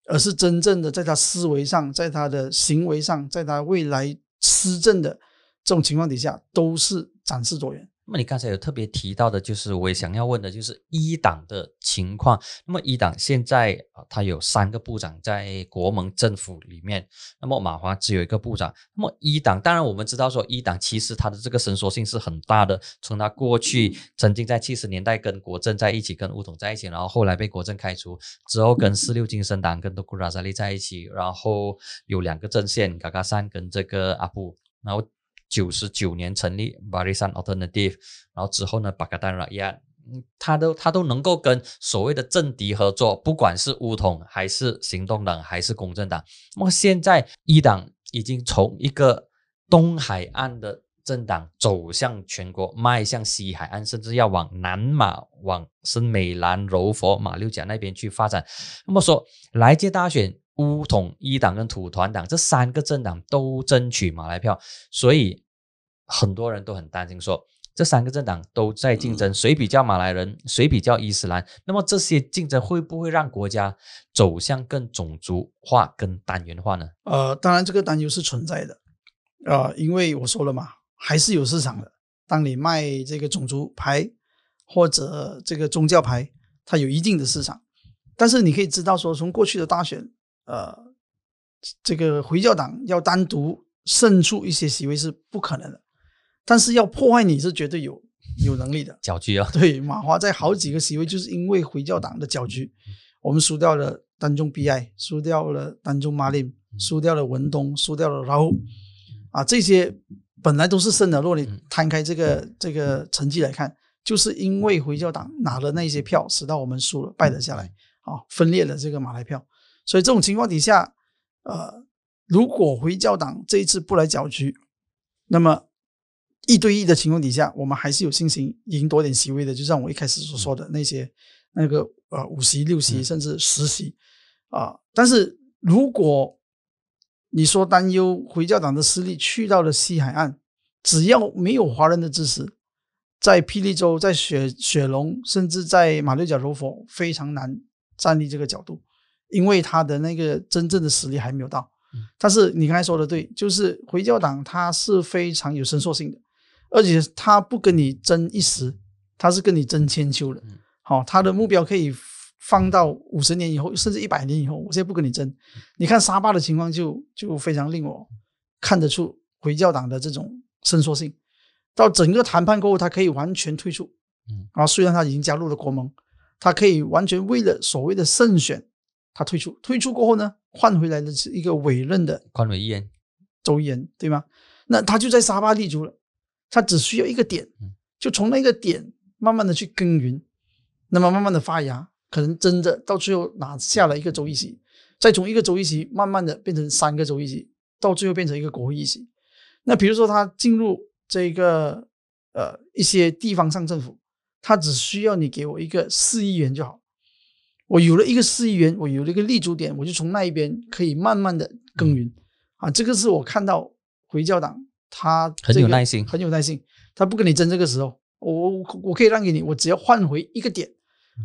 而是真正的在他思维上，在他的行为上，在他未来施政的这种情况底下，都是展示多元。那么你刚才有特别提到的，就是我也想要问的，就是一党的情况。那么一党现在啊，它有三个部长在国盟政府里面，那么马华只有一个部长。那么一党，当然我们知道说一党其实它的这个伸缩性是很大的，从他过去曾经在七十年代跟国政在一起，跟乌统在一起，然后后来被国政开除之后，跟四六精神党跟多库拉扎利在一起，然后有两个阵线，嘎嘎山跟这个阿布，然后。九十九年成立 Barisan Alternative，然后之后呢，巴格丹拉亚，他都他都能够跟所谓的政敌合作，不管是乌统还是行动党还是公正党。那么现在一党已经从一个东海岸的政党走向全国，迈向西海岸，甚至要往南马、往是美兰、柔佛、马六甲那边去发展。那么说来届大选。乌统一党跟土团党这三个政党都争取马来票，所以很多人都很担心，说这三个政党都在竞争，谁比较马来人，谁比较伊斯兰？那么这些竞争会不会让国家走向更种族化、更单元化呢？呃，当然这个担忧是存在的，啊，因为我说了嘛，还是有市场的。当你卖这个种族牌或者这个宗教牌，它有一定的市场，但是你可以知道说，从过去的大选。呃，这个回教党要单独胜出一些席位是不可能的，但是要破坏你是绝对有 有能力的。搅局啊！对，马华在好几个席位就是因为回教党的搅局，我们输掉了丹中 BI，输掉了丹中马林，输掉了文东，输掉了然后啊，这些本来都是胜的。如果你摊开这个这个成绩来看，就是因为回教党拿了那些票，使到我们输了，败了下来，啊，分裂了这个马来票。所以这种情况底下，呃，如果回教党这一次不来搅局，那么一对一的情况底下，我们还是有信心赢多点席位的。就像我一开始所说的那些那个呃五席、六席甚至十席啊。但是如果你说担忧回教党的势力去到了西海岸，只要没有华人的支持，在霹雳州、在雪雪龙，甚至在马六甲柔佛，非常难站立这个角度。因为他的那个真正的实力还没有到，但是你刚才说的对，就是回教党他是非常有伸缩性的，而且他不跟你争一时，他是跟你争千秋的。好，他的目标可以放到五十年以后，甚至一百年以后，我现在不跟你争。你看沙巴的情况就就非常令我看得出回教党的这种伸缩性，到整个谈判过后，他可以完全退出。嗯，啊，虽然他已经加入了国盟，他可以完全为了所谓的胜选。他退出，退出过后呢，换回来的是一个委任的宽委员周延，对吗？那他就在沙巴立足了，他只需要一个点，就从那个点慢慢的去耕耘，那么慢慢的发芽，可能真的到最后拿下了一个州议席，再从一个州议席慢慢的变成三个州议席，到最后变成一个国会议席。那比如说他进入这个呃一些地方上政府，他只需要你给我一个四亿元就好。我有了一个四亿元，我有了一个立足点，我就从那一边可以慢慢的耕耘啊。这个是我看到回教党他很有耐心，很有耐心，他不跟你争这个时候，我我我可以让给你，我只要换回一个点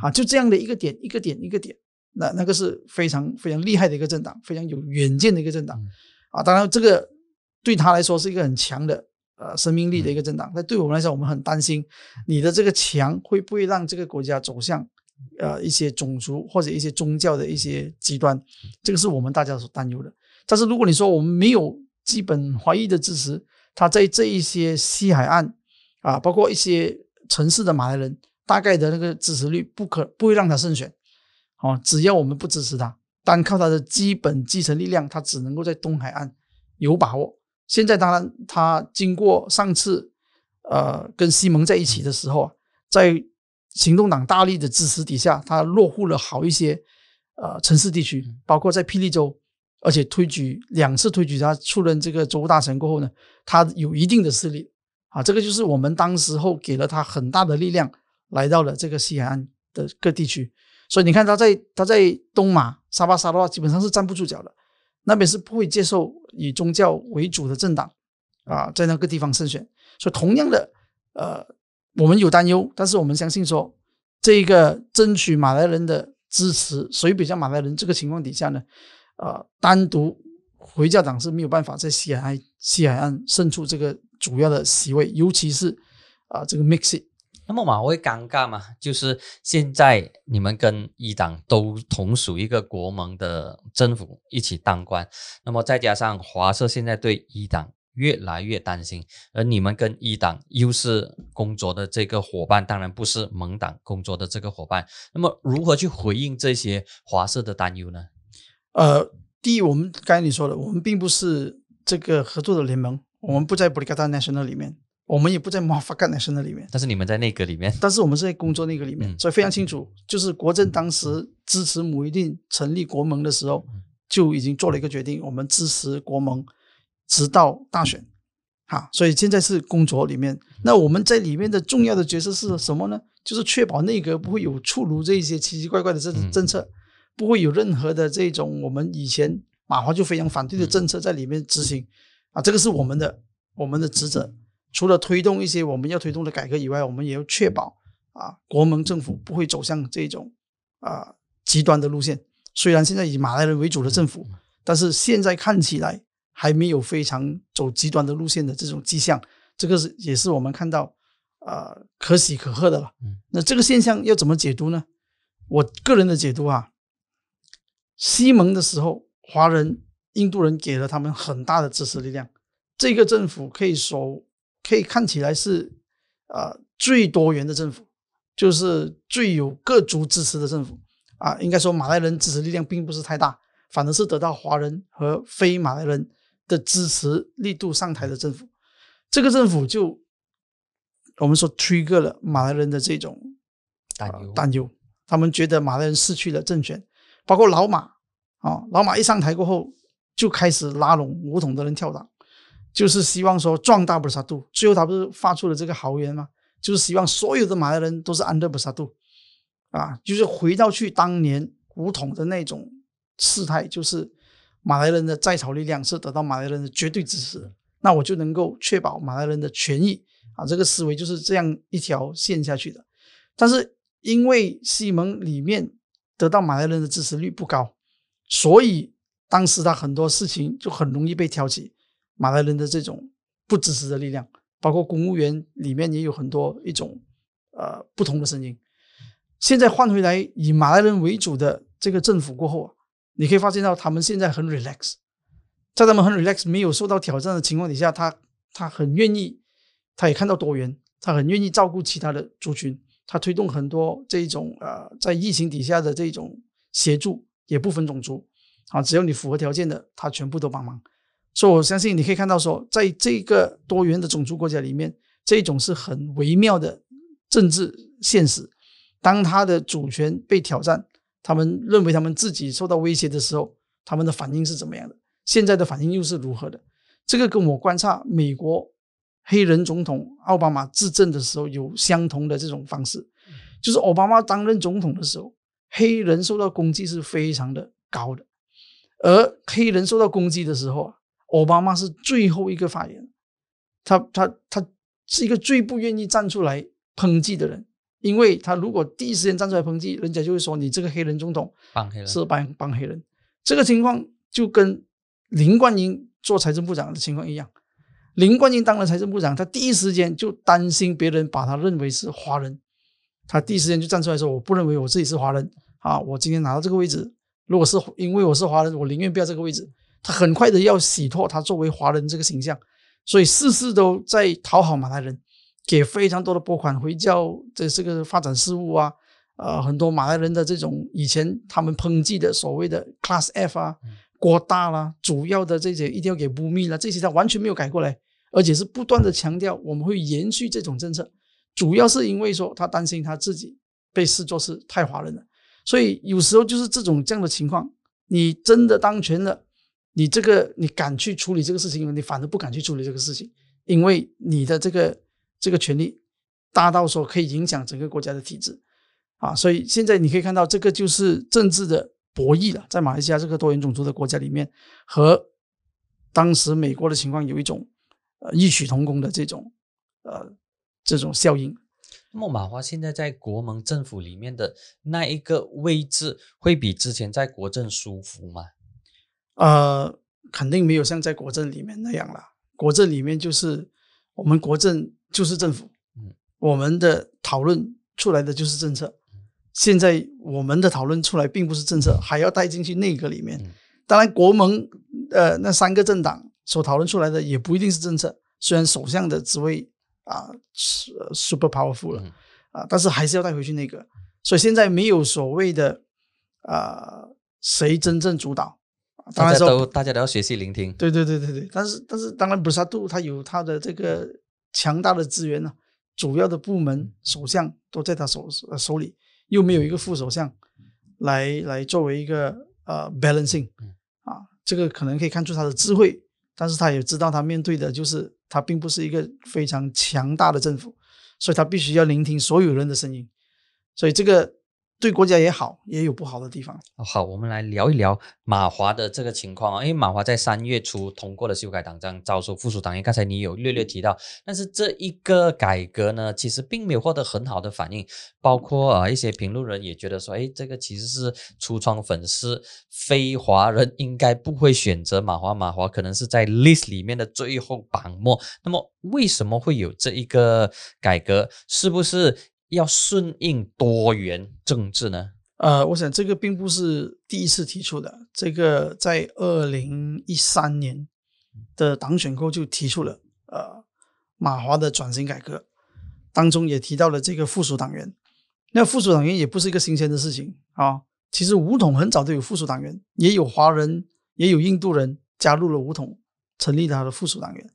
啊，就这样的一个点，一个点，一个点，那那个是非常非常厉害的一个政党，非常有远见的一个政党啊。当然，这个对他来说是一个很强的呃生命力的一个政党，但对我们来说，我们很担心你的这个强会不会让这个国家走向。呃，一些种族或者一些宗教的一些极端，这个是我们大家所担忧的。但是如果你说我们没有基本华裔的支持，他在这一些西海岸啊，包括一些城市的马来人，大概的那个支持率不可不会让他胜选。哦，只要我们不支持他，单靠他的基本基层力量，他只能够在东海岸有把握。现在当然，他经过上次呃跟西蒙在一起的时候啊，在行动党大力的支持底下，他落户了好一些呃城市地区，包括在霹雳州，而且推举两次推举他出任这个州大臣过后呢，他有一定的势力啊。这个就是我们当时候给了他很大的力量，来到了这个西海岸的各地区。所以你看他在他在东马沙巴沙的话，基本上是站不住脚的。那边是不会接受以宗教为主的政党啊，在那个地方胜选。所以同样的，呃，我们有担忧，但是我们相信说，这个争取马来人的支持，谁比较马来人这个情况底下呢，呃，单独回教党是没有办法在西海岸西海岸胜出这个主要的席位，尤其是啊这个 Mixit。那么马会尴尬吗？就是现在你们跟一党都同属一个国盟的政府一起当官，那么再加上华社现在对一党越来越担心，而你们跟一党又是工作的这个伙伴，当然不是盟党工作的这个伙伴。那么如何去回应这些华社的担忧呢？呃，第一，我们刚才你说的，我们并不是这个合作的联盟，我们不在布里卡达 National 里面。我们也不在马法干内生的里面，但是你们在内阁里面，但是我们是在工作内阁里面，所以非常清楚，就是国政当时支持姆一定成立国盟的时候，就已经做了一个决定，我们支持国盟，直到大选，哈，所以现在是工作里面，那我们在里面的重要的角色是什么呢？就是确保内阁不会有出炉这一些奇奇怪怪的政政策，不会有任何的这种我们以前马华就非常反对的政策在里面执行，啊，这个是我们的我们的职责。除了推动一些我们要推动的改革以外，我们也要确保啊，国盟政府不会走向这种啊极端的路线。虽然现在以马来人为主的政府，但是现在看起来还没有非常走极端的路线的这种迹象。这个是也是我们看到啊可喜可贺的了。那这个现象要怎么解读呢？我个人的解读啊，西蒙的时候，华人、印度人给了他们很大的支持力量，这个政府可以说。可以看起来是，呃，最多元的政府，就是最有各族支持的政府啊。应该说，马来人支持力量并不是太大，反而是得到华人和非马来人的支持力度上台的政府。这个政府就我们说 trigger 了马来人的这种担忧，担忧。他们觉得马来人失去了政权，包括老马啊，老马一上台过后就开始拉拢五统的人跳党。就是希望说壮大布萨杜，最后他不是发出了这个豪言吗？就是希望所有的马来人都是安德布萨杜，啊，就是回到去当年古统的那种事态，就是马来人的在朝力量是得到马来人的绝对支持，那我就能够确保马来人的权益啊，这个思维就是这样一条线下去的。但是因为西蒙里面得到马来人的支持率不高，所以当时他很多事情就很容易被挑起。马来人的这种不支持的力量，包括公务员里面也有很多一种呃不同的声音。现在换回来以马来人为主的这个政府过后啊，你可以发现到他们现在很 relax，在他们很 relax 没有受到挑战的情况底下，他他很愿意，他也看到多元，他很愿意照顾其他的族群，他推动很多这种呃在疫情底下的这种协助，也不分种族啊，只要你符合条件的，他全部都帮忙。所以，我相信你可以看到，说在这个多元的种族国家里面，这种是很微妙的政治现实。当他的主权被挑战，他们认为他们自己受到威胁的时候，他们的反应是怎么样的？现在的反应又是如何的？这个跟我观察美国黑人总统奥巴马执政的时候有相同的这种方式，就是奥巴马担任总统的时候，黑人受到攻击是非常的高的，而黑人受到攻击的时候啊。奥巴马是最后一个发言，他他他是一个最不愿意站出来抨击的人，因为他如果第一时间站出来抨击，人家就会说你这个黑人总统帮黑人。是帮帮黑人。这个情况就跟林冠英做财政部长的情况一样，林冠英当了财政部长，他第一时间就担心别人把他认为是华人，他第一时间就站出来说我不认为我自己是华人。啊，我今天拿到这个位置，如果是因为我是华人，我宁愿不要这个位置。他很快的要洗脱他作为华人这个形象，所以事事都在讨好马来人，给非常多的拨款回教的这个发展事务啊，呃，很多马来人的这种以前他们抨击的所谓的 Class F 啊国大啦，主要的这些一定要给布密啦，这些他完全没有改过来，而且是不断的强调我们会延续这种政策，主要是因为说他担心他自己被视作是太华人了，所以有时候就是这种这样的情况，你真的当权了，你这个你敢去处理这个事情，你反而不敢去处理这个事情，因为你的这个这个权利大到说可以影响整个国家的体制。啊，所以现在你可以看到，这个就是政治的博弈了。在马来西亚这个多元种族的国家里面，和当时美国的情况有一种呃异曲同工的这种呃这种效应。那么马华现在在国盟政府里面的那一个位置，会比之前在国政舒服吗？呃，肯定没有像在国政里面那样了。国政里面就是我们国政就是政府，嗯，我们的讨论出来的就是政策。现在我们的讨论出来并不是政策，还要带进去内阁里面。当然，国盟呃那三个政党所讨论出来的也不一定是政策。虽然首相的职位啊是 super powerful 了啊，但是还是要带回去那个。所以现在没有所谓的啊谁真正主导。大家都大家都要学习聆听。对对对对对。但是但是当然，布萨杜他有他的这个强大的资源呢，主要的部门首相都在他手手里。又没有一个副首相来来作为一个呃 balancing 啊，这个可能可以看出他的智慧，但是他也知道他面对的就是他并不是一个非常强大的政府，所以他必须要聆听所有人的声音，所以这个。对国家也好，也有不好的地方。好，我们来聊一聊马华的这个情况啊。因为马华在三月初通过了修改党章，招收附属党员。刚才你有略略提到，但是这一个改革呢，其实并没有获得很好的反应。包括啊，一些评论人也觉得说，哎，这个其实是橱窗粉丝，非华人应该不会选择马华。马华可能是在 list 里面的最后榜末。那么，为什么会有这一个改革？是不是？要顺应多元政治呢？呃，我想这个并不是第一次提出的。这个在二零一三年的党选后就提出了，呃，马华的转型改革当中也提到了这个附属党员。那附属党员也不是一个新鲜的事情啊。其实武统很早就有附属党员，也有华人，也有印度人加入了武统，成立他的附属党员。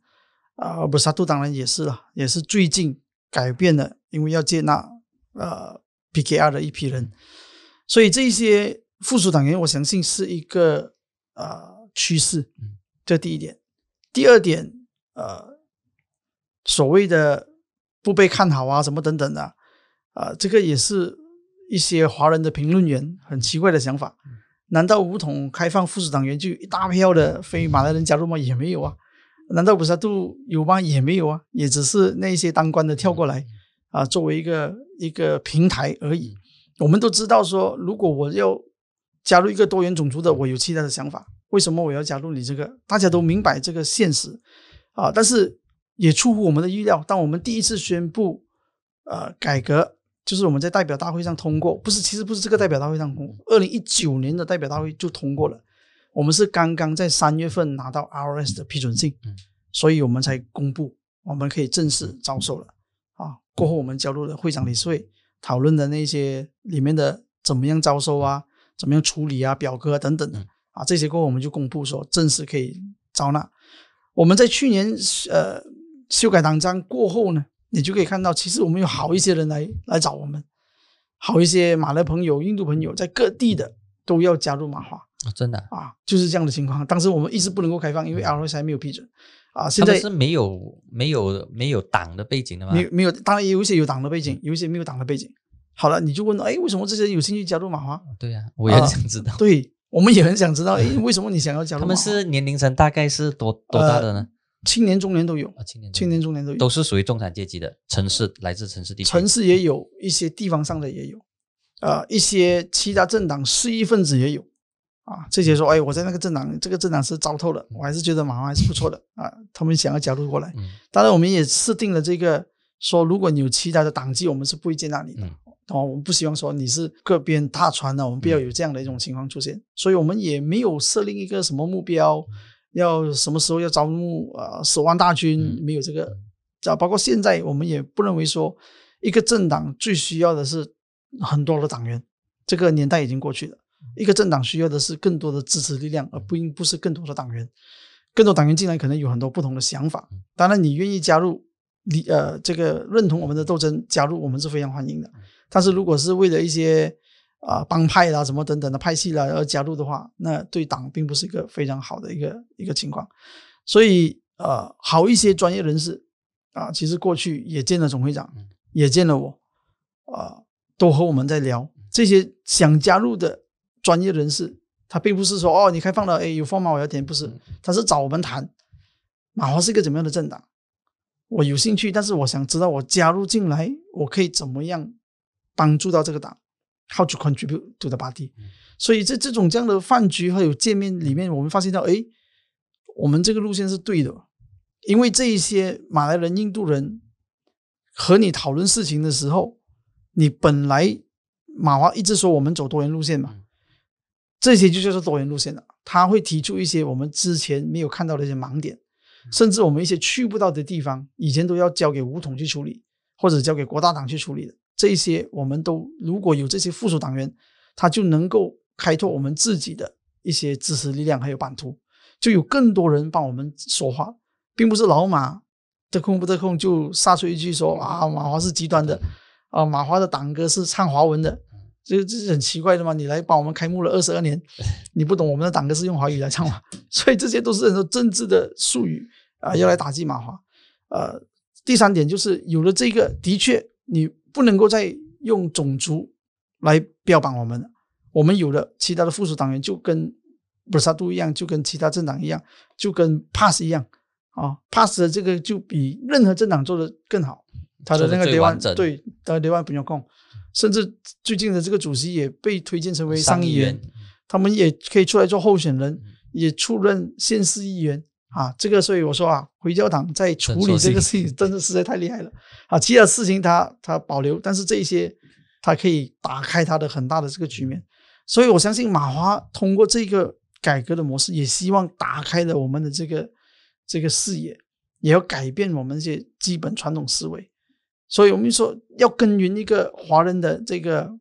啊，不，沙杜当然也是了，也是最近改变了。因为要接纳呃 PKR 的一批人，所以这些附属党员，我相信是一个呃趋势。这第一点。第二点，呃，所谓的不被看好啊，什么等等的，啊，这个也是一些华人的评论员很奇怪的想法。难道五统开放附属党员就一大票的非马来人加入吗？也没有啊。难道不是度有吗？也没有啊。也只是那些当官的跳过来。啊，作为一个一个平台而已。我们都知道说，如果我要加入一个多元种族的，我有其他的想法。为什么我要加入你这个？大家都明白这个现实啊，但是也出乎我们的预料。当我们第一次宣布呃改革，就是我们在代表大会上通过，不是，其实不是这个代表大会上通过，二零一九年的代表大会就通过了。我们是刚刚在三月份拿到 RS 的批准信，所以我们才公布，我们可以正式招收了。啊，过后我们加入了会长理事会，讨论的那些里面的怎么样招收啊，怎么样处理啊，表格等等的啊，这些过后我们就公布说正式可以招纳。我们在去年呃修改党章过后呢，你就可以看到，其实我们有好一些人来来找我们，好一些马来朋友、印度朋友在各地的都要加入马华啊，真的啊，就是这样的情况。当时我们一直不能够开放，因为 L S 还没有批准。啊，现在是没有没有没有党的背景的吗？没没有，当然也有一些有党的背景，有一些没有党的背景。好了，你就问，哎，为什么这些人有兴趣加入马华？对呀，我也很想知道。对我们也很想知道，哎，为什么你想要加入？他们是年龄层大概是多多大的呢？青年、中年都有啊，青年、青年、中年都有，都是属于中产阶级的城市，来自城市地区。城市也有一些地方上的也有，啊，一些其他政党失意分子也有。啊，这些说，哎，我在那个政党，这个政党是糟透了，我还是觉得马华还是不错的啊。他们想要加入过来，当然我们也设定了这个，说如果你有其他的党籍，我们是不会接纳你的。哦，我们不希望说你是各边踏船的，我们不要有这样的一种情况出现。所以我们也没有设定一个什么目标，要什么时候要招募啊十万大军，没有这个。啊，包括现在我们也不认为说一个政党最需要的是很多的党员，这个年代已经过去了。一个政党需要的是更多的支持力量，而不应不是更多的党员。更多党员进来可能有很多不同的想法，当然你愿意加入，你呃这个认同我们的斗争，加入我们是非常欢迎的。但是如果是为了一些啊帮派啦什么等等的派系啦而加入的话，那对党并不是一个非常好的一个一个情况。所以呃好一些专业人士啊，其实过去也见了总会长，也见了我，啊都和我们在聊这些想加入的专业人士。他并不是说哦，你开放了，哎，有方码我要填，不是，他是找我们谈，马华是一个怎么样的政党，我有兴趣，但是我想知道我加入进来，我可以怎么样帮助到这个党，how to contribute to the party。所以在这种这样的饭局还有见面里面，我们发现到，哎，我们这个路线是对的，因为这一些马来人、印度人和你讨论事情的时候，你本来马华一直说我们走多元路线嘛。这些就叫做多元路线了。他会提出一些我们之前没有看到的一些盲点，甚至我们一些去不到的地方，以前都要交给武统去处理，或者交给国大党去处理的。这些我们都如果有这些附属党员，他就能够开拓我们自己的一些支持力量，还有版图，就有更多人帮我们说话，并不是老马得空不得空就杀出一句说啊马华是极端的，啊马华的党歌是唱华文的。这这是很奇怪的嘛？你来帮我们开幕了二十二年，你不懂我们的党歌是用华语来唱嘛？所以这些都是很多政治的术语啊，要来打击马华。呃，第三点就是有了这个，的确你不能够再用种族来标榜我们。我们有了其他的附属党员，就跟布萨杜一样，就跟其他政党一样，就跟 Pass 一样啊，Pass 的这个就比任何政党做的更好。他的那个完对，他的台湾不用控。甚至最近的这个主席也被推荐成为上议员，他们也可以出来做候选人，也出任县市议员啊。这个所以我说啊，回教党在处理这个事情真的实在太厉害了啊。其他事情他他保留，但是这些他可以打开他的很大的这个局面。所以我相信马华通过这个改革的模式，也希望打开了我们的这个这个视野，也要改变我们一些基本传统思维。所以我们说，要耕耘一个华人的这个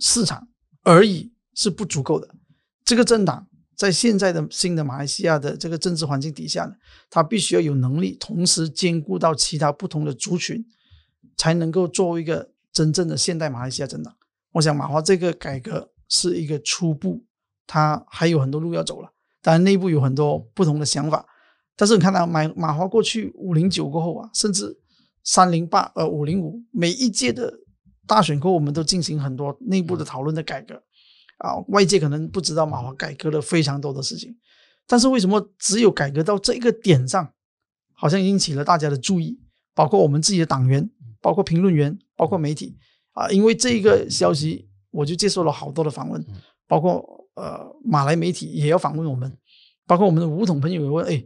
市场而已是不足够的。这个政党在现在的新的马来西亚的这个政治环境底下呢，它必须要有能力同时兼顾到其他不同的族群，才能够作为一个真正的现代马来西亚政党。我想马华这个改革是一个初步，它还有很多路要走了。当然内部有很多不同的想法，但是你看到马马华过去五零九过后啊，甚至。三零八呃五零五，每一届的大选后，我们都进行很多内部的讨论的改革啊。外界可能不知道马华改革了非常多的事情，但是为什么只有改革到这一个点上，好像引起了大家的注意，包括我们自己的党员，包括评论员，包括媒体啊。因为这个消息，我就接受了好多的访问，包括呃马来媒体也要访问我们，包括我们的五统朋友也问，哎，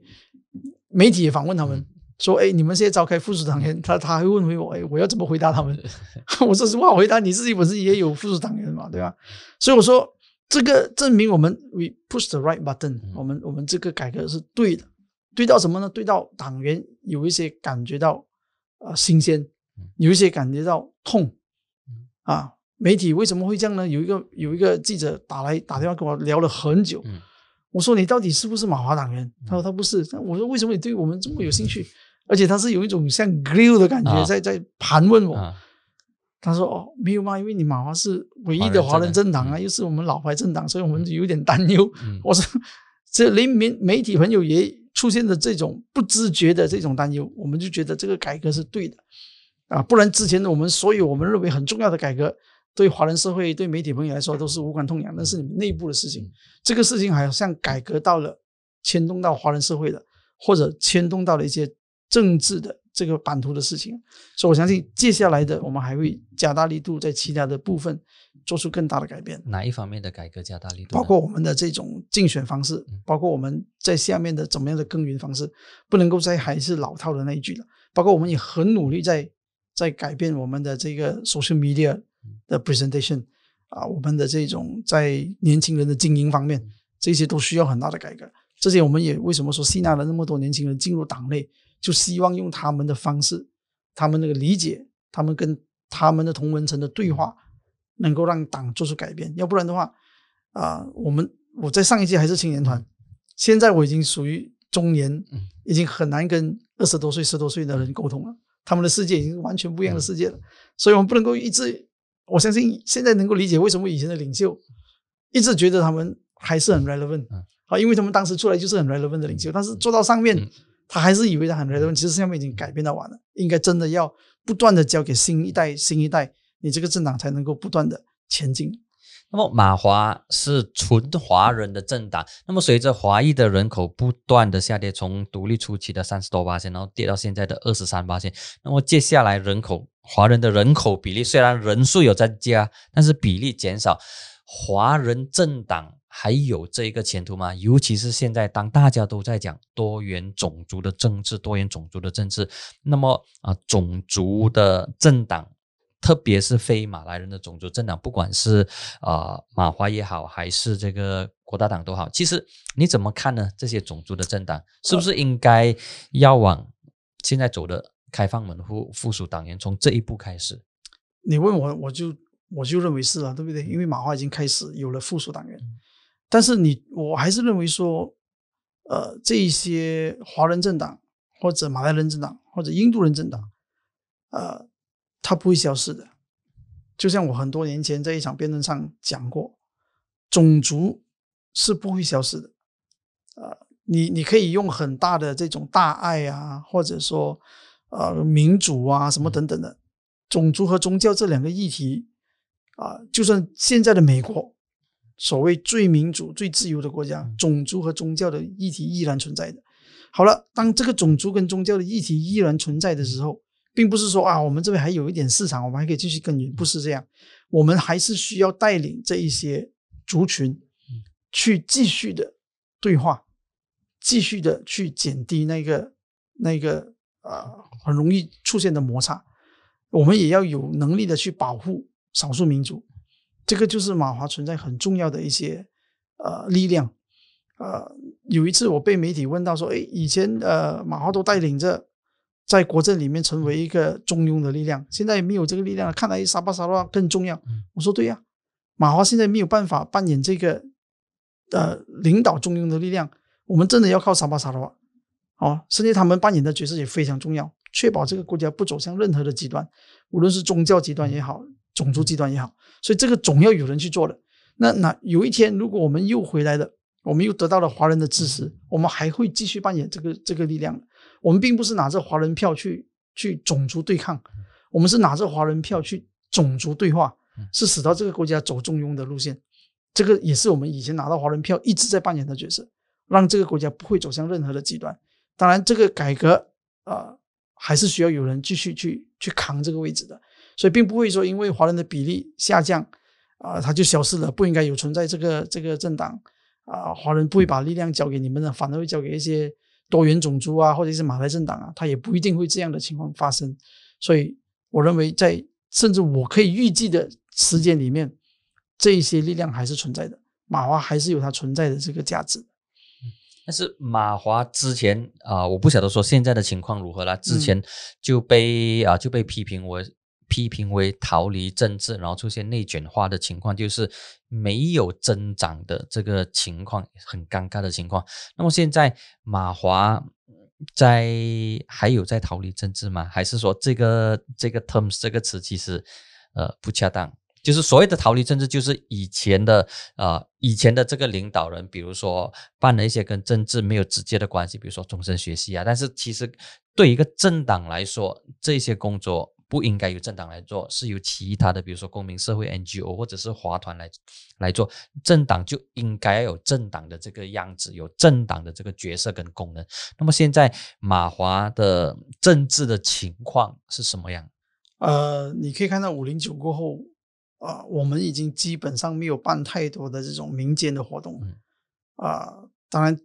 媒体也访问他们。说哎，你们现在召开附属党员，他他还问回我，哎，我要怎么回答他们？我说实话，回答你自己本身也有附属党员嘛，对吧？所以我说这个证明我们 we push the right button，我们我们这个改革是对的，对到什么呢？对到党员有一些感觉到啊新鲜，有一些感觉到痛啊。媒体为什么会这样呢？有一个有一个记者打来打电话跟我聊了很久，我说你到底是不是马华党员？他说他不是。我说为什么你对我们这么有兴趣？而且他是有一种像 grill 的感觉，在在盘问我。他说：“哦，没有吗？因为你马华是唯一的华人政党啊，又是我们老牌政党，所以我们有点担忧。”我说：“这连媒媒体朋友也出现的这种不自觉的这种担忧，我们就觉得这个改革是对的啊，不然之前的我们所有我们认为很重要的改革，对华人社会、对媒体朋友来说都是无关痛痒，那是你们内部的事情。这个事情好像改革到了牵动到华人社会的，或者牵动到了一些。”政治的这个版图的事情，所以我相信接下来的我们还会加大力度，在其他的部分做出更大的改变。哪一方面的改革加大力度？包括我们的这种竞选方式，包括我们在下面的怎么样的耕耘方式，不能够再还是老套的那一句了。包括我们也很努力在在改变我们的这个 social media 的 presentation 啊，我们的这种在年轻人的经营方面，这些都需要很大的改革。这些我们也为什么说吸纳了那么多年轻人进入党内？就希望用他们的方式，他们那个理解，他们跟他们的同文层的对话，能够让党做出改变。要不然的话，啊，我们我在上一届还是青年团，现在我已经属于中年，嗯已经很难跟二十多岁、十多岁的人沟通了，他们的世界已经完全不一样的世界了，所以我们不能够一直，我相信现在能够理解为什么以前的领袖一直觉得他们还是很 relevant 嗯啊，因为他们当时出来就是很 relevant 的领袖，但是做到上面嗯，他还是以为他很 relevant，其实下面已经改变到完了，应该真的要不断的交给新一代、新一代，你这个政党才能够不断的前进。那么马华是纯华人的政党，那么随着华裔的人口不断的下跌，从独立初期的三十多八线，然后跌到现在的二十三八线，那么接下来人口华人的人口比例虽然人数有增加，但是比例减少，华人政党还有这一个前途吗？尤其是现在当大家都在讲多元种族的政治，多元种族的政治，那么啊、种族的政党。特别是非马来人的种族政党，不管是呃马华也好，还是这个国大党都好，其实你怎么看呢？这些种族的政党是不是应该要往现在走的开放门户附属党员从这一步开始？你问我，我就我就认为是啊，对不对？因为马华已经开始有了附属党员，但是你我还是认为说，呃，这一些华人政党或者马来人政党或者印度人政党，呃，它不会消失的。就像我很多年前在一场辩论上讲过，种族是不会消失的。呃，你你可以用很大的这种大爱啊，或者说呃民主啊什么等等的，种族和宗教这两个议题啊、就算现在的美国所谓最民主、最自由的国家，种族和宗教的议题依然存在的。好了，当这个种族跟宗教的议题依然存在的时候，并不是说啊，我们这边还有一点市场，我们还可以继续耕耘，不是这样，我们还是需要带领这一些族群去继续的对话，继续的去减低那个那个呃很容易出现的摩擦。我们也要有能力的去保护少数民族，这个就是马华存在很重要的一些呃力量。呃，有一次我被媒体问到说，诶，以前呃马华都带领着在国政里面成为一个中庸的力量，现在没有这个力量了，看来沙巴沙拉更重要。我说对呀、马华现在没有办法扮演这个呃领导中庸的力量，我们真的要靠沙巴沙拉瓦。哦，甚至他们扮演的角色也非常重要，确保这个国家不走向任何的极端，无论是宗教极端也好，种族极端也好，所以这个总要有人去做的。那那有一天，如果我们又回来了，我们又得到了华人的支持，我们还会继续扮演这个这个力量。我们并不是拿着华人票去去种族对抗，我们是拿着华人票去种族对话，是使到这个国家走中庸的路线。这个也是我们以前拿到华人票一直在扮演的角色，让这个国家不会走向任何的极端。当然，这个改革呃还是需要有人继续去去扛这个位置的，所以并不会说因为华人的比例下降啊、它就消失了，不应该有存在这个这个政党啊、华人不会把力量交给你们的，反而会交给一些多元种族啊，或者是马来政党啊，它也不一定会这样的情况发生。所以我认为在甚至我可以预计的时间里面，这一些力量还是存在的，马华还是有它存在的这个价值。但是马华之前啊、我不晓得说现在的情况如何了。之前就被啊、就被批评为批评为逃离政治，然后出现内卷化的情况，就是没有增长的这个情况，很尴尬的情况。那么现在马华在还有在逃离政治吗？还是说这个这个 terms 这个词其实呃不恰当？就是所谓的逃离政治，就是以前的呃以前的这个领导人，比如说办了一些跟政治没有直接的关系，比如说终身学习啊。但是其实对一个政党来说，这些工作不应该由政党来做，是由其他的，比如说公民社会 NGO 或者是华团来来做。政党就应该要有政党的这个样子，有政党的这个角色跟功能。那么现在马华的政治的情况是什么样？呃，你可以看到五零九过后，啊、我们已经基本上没有办太多的这种民间的活动，嗯啊、当然，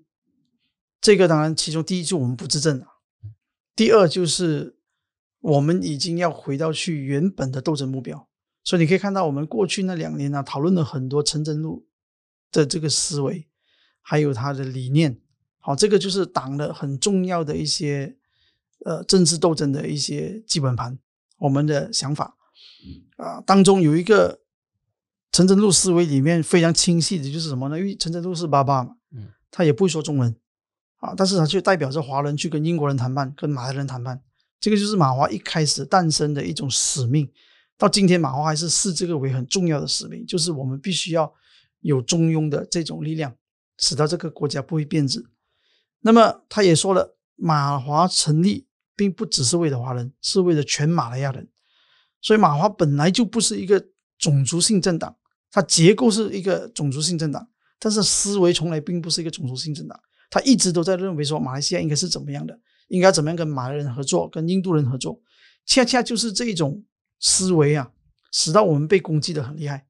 这个当然其中第一就我们不执政了，第二就是我们已经要回到去原本的斗争目标，所以你可以看到我们过去那两年呢、讨论了很多陈真路的这个思维，还有他的理念，好，这个就是党的很重要的一些呃政治斗争的一些基本盘，我们的想法啊、当中有一个陈真路思维里面非常清晰的就是什么呢？因为陈真路是爸爸嘛，嗯，他也不会说中文啊，但是他却代表着华人去跟英国人谈判，跟马来人谈判。这个就是马华一开始诞生的一种使命。到今天，马华还是视这个为很重要的使命，就是我们必须要有中庸的这种力量，使到这个国家不会变质。那么他也说了，马华成立并不只是为了华人，是为了全马来亚人。所以马华本来就不是一个种族性政党，它结构是一个种族性政党，但是思维从来并不是一个种族性政党。他一直都在认为说马来西亚应该是怎么样的，应该怎么样跟马来人合作，跟印度人合作。恰恰就是这一种思维啊，使到我们被攻击的很厉害。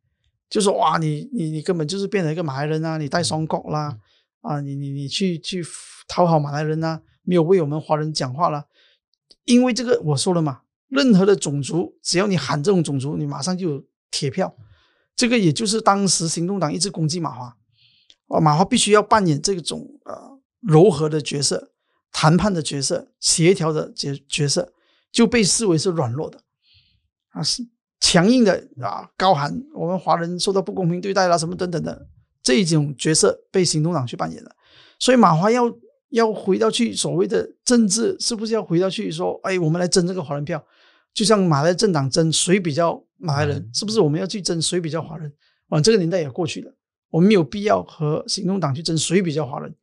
就说哇，你你你根本就是变成一个马来人啊，你带双国啦，啊，你你你去去讨好马来人啊，没有为我们华人讲话了。因为这个我说了嘛，任何的种族，只要你喊这种种族，你马上就有铁票。这个也就是当时行动党一直攻击马华，啊，马华必须要扮演这种呃柔和的角色、谈判的角色、协调的角角色，就被视为是软弱的，啊，是强硬的啊，高喊我们华人受到不公平对待啦，什么等等的这种角色被行动党去扮演了。所以马华要要回到去所谓的政治，是不是要回到去说，哎，我们来争这个华人票，就像马来政党争谁比较马来人，是不是我们要去争谁比较华人？啊，这个年代也过去了，我们没有必要和行动党去争谁比较华人，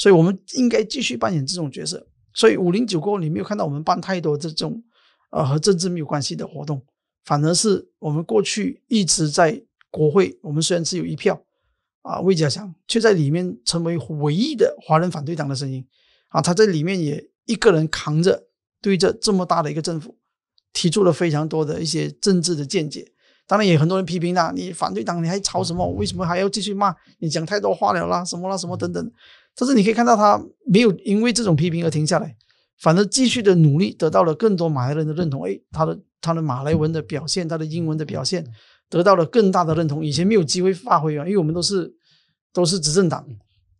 所以我们应该继续扮演这种角色。所以五零九过后，你没有看到我们办太多这种呃和政治没有关系的活动，反而是我们过去一直在国会，我们虽然只有一票。啊，魏家祥却在里面成为唯一的华人反对党的声音啊！他在里面也一个人扛着，对着这么大的一个政府，提出了非常多的一些政治的见解。当然，也很多人批评他：你反对党你还吵什么？为什么还要继续骂？你讲太多话了啦，什么啦，什么等等。但是你可以看到，他没有因为这种批评而停下来，反而继续的努力，得到了更多马来人的认同。哎，他的他的马来文的表现，他的英文的表现。得到了更大的认同，以前没有机会发挥啊，因为我们都是都是执政党，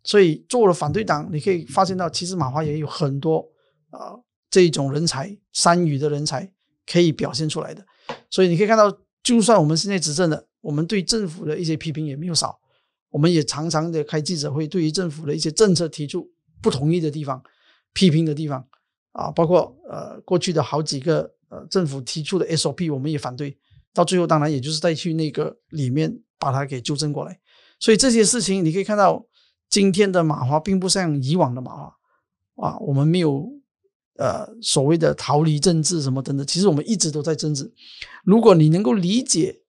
所以做了反对党，你可以发现到，其实马华也有很多啊这种人才，三语的人才可以表现出来的。所以你可以看到，就算我们现在执政的，我们对政府的一些批评也没有少，我们也常常的开记者会，对于政府的一些政策提出不同意的地方、批评的地方啊，包括呃过去的好几个呃政府提出的 SOP，我们也反对。到最后，当然也就是再去那个里面把它给纠正过来。所以这些事情你可以看到，今天的马华并不像以往的马华啊，我们没有呃所谓的逃离政治什么等等。其实我们一直都在政治。如果你能够理解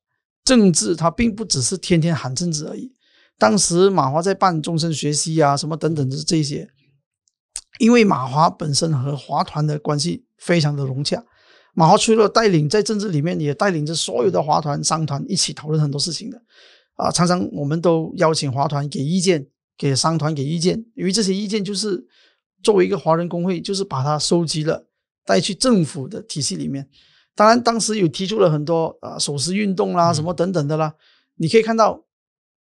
政治，它并不只是天天喊政治而已。当时马华在办终身学习啊，什么等等的这些，因为马华本身和华团的关系非常的融洽。马华除了带领在政治里面，也带领着所有的华团、商团一起讨论很多事情的，啊，常常我们都邀请华团给意见，给商团给意见，因为这些意见就是作为一个华人工会，就是把它收集了带去政府的体系里面。当然，当时有提出了很多啊手势运动啦，什么等等的啦。你可以看到，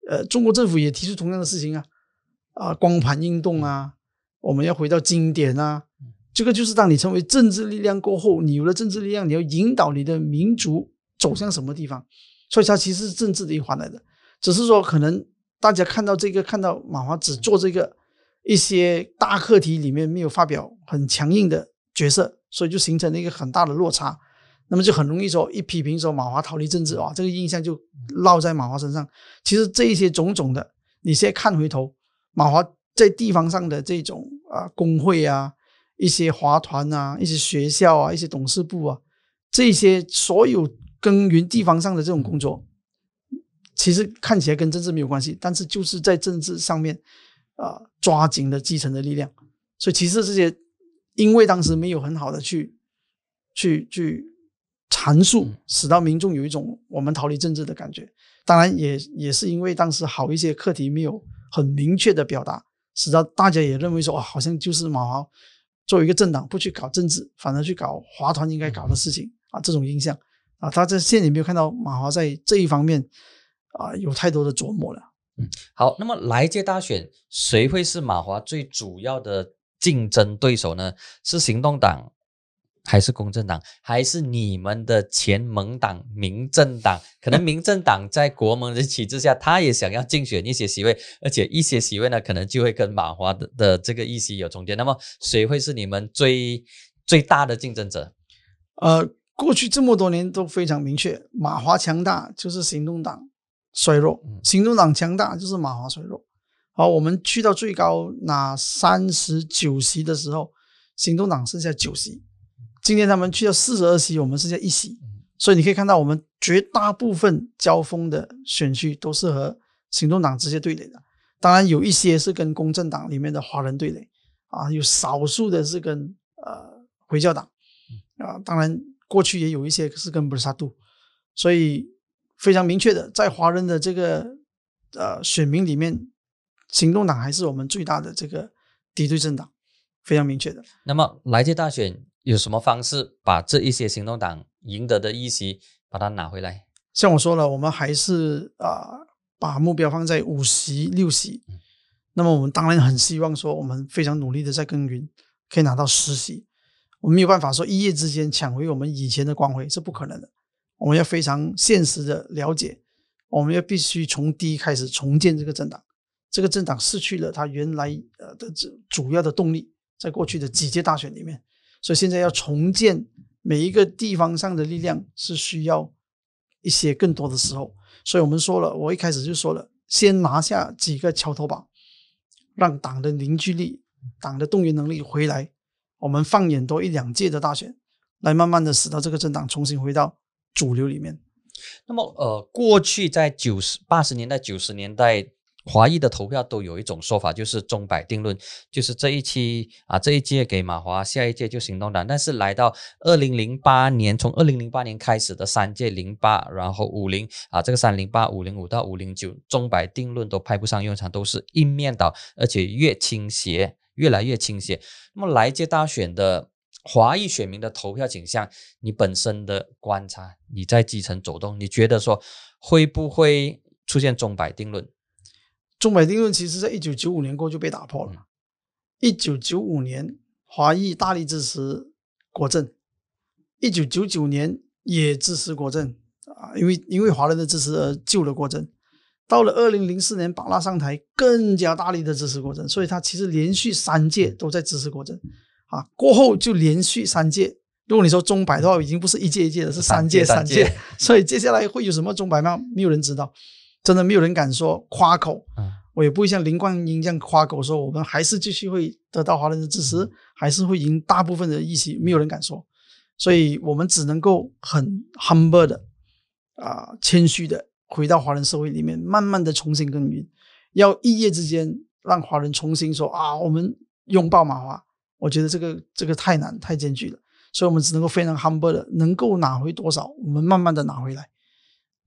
呃，中国政府也提出同样的事情啊，啊，光盘运动啊，我们要回到经典啊。这个就是当你成为政治力量过后，你有了政治力量，你要引导你的民族走向什么地方？所以它其实是政治的一环来的。只是说，可能大家看到这个，看到马华只做这个一些大课题里面没有发表很强硬的角色，所以就形成了一个很大的落差。那么就很容易说一批评说马华逃离政治啊，这个印象就落在马华身上。其实这一些种种的，你现在看回头，马华在地方上的这种啊工会啊。一些华团啊，一些学校啊，一些董事部啊，这些所有耕耘地方上的这种工作，其实看起来跟政治没有关系，但是就是在政治上面啊抓紧了基层的力量。所以其实这些，因为当时没有很好的去去去阐述，使到民众有一种我们逃离政治的感觉。当然也也是因为当时好一些课题没有很明确的表达，使得大家也认为说，哦，好像就是马华。作为一个政党，不去搞政治，反而去搞华团应该搞的事情啊，这种印象啊，他在现在没有看到马华在这一方面啊有太多的琢磨了。嗯，好，那么来届大选谁会是马华最主要的竞争对手呢？是行动党还是公正党，还是你们的前盟党民政党？可能民政党在国盟的旗帜下，他也想要竞选一些席位，而且一些席位呢，可能就会跟马华的的这个议席有重叠。那么，谁会是你们最最大的竞争者？呃，过去这么多年都非常明确，马华强大就是行动党衰弱，行动党强大就是马华衰弱。好，我们去到最高拿三十九席的时候，行动党剩下九席。今天他们去了四十二席，我们剩下一席，所以你可以看到，我们绝大部分交锋的选区都是和行动党直接对垒的。当然，有一些是跟公正党里面的华人对垒啊，有少数的是跟呃回教党啊。当然，过去也有一些是跟布萨杜，所以非常明确的，在华人的这个呃选民里面，行动党还是我们最大的这个敌对政党，非常明确的。那么来届大选。有什么方式把这一些行动党赢得的议席把它拿回来？像我说了，我们还是啊把目标放在五席六席。那么我们当然很希望说，我们非常努力的在耕耘，可以拿到十席。我们没有办法说一夜之间抢回我们以前的光辉，是不可能的。我们要非常现实的了解，我们要必须从第一开始重建这个政党。这个政党失去了它原来呃的主主要的动力，在过去的几届大选里面。所以现在要重建每一个地方上的力量是需要一些更多的时候，所以我们说了，我一开始就说了，先拿下几个桥头堡，让党的凝聚力、党的动员能力回来。我们放眼多一两届的大选，来慢慢的使到这个政党重新回到主流里面。那么，呃，过去在九十八十年代、九十年代。华裔的投票都有一种说法，就是钟摆定论，就是这一期啊，这一届给马华，下一届就行动党。但是来到二零零八年，从二零零八年开始的三届零八，然后五零啊，这个三零八、五零五到五零九，钟摆定论都派不上用场，都是一面倒，而且越倾斜，越来越倾斜。那么来届大选的华裔选民的投票倾向，你本身的观察，你在基层走动，你觉得说会不会出现钟摆定论？中美定论其实在一九九五年过就被打破了。一九九五年，华裔大力支持国政；一九九九年也支持国政啊，因为因为华人的支持而救了国政。到了二零零四年，巴拉上台，更加大力的支持国政，所以他其实连续三届都在支持国政啊。过后就连续三届，如果你说中摆的话，已经不是一届一届的，是三届三届。所以接下来会有什么中摆吗？没有人知道。真的没有人敢说夸口，我也不会像林冠英这样夸口说我们还是继续会得到华人的支持，还是会赢大部分的议席，没有人敢说，所以我们只能够很 humble 的啊，谦虚的回到华人社会里面，慢慢的重新耕耘，要一夜之间让华人重新说啊，我们拥抱马华，我觉得这个这个太难太艰巨了，所以我们只能够非常 humble 的，能够拿回多少，我们慢慢的拿回来。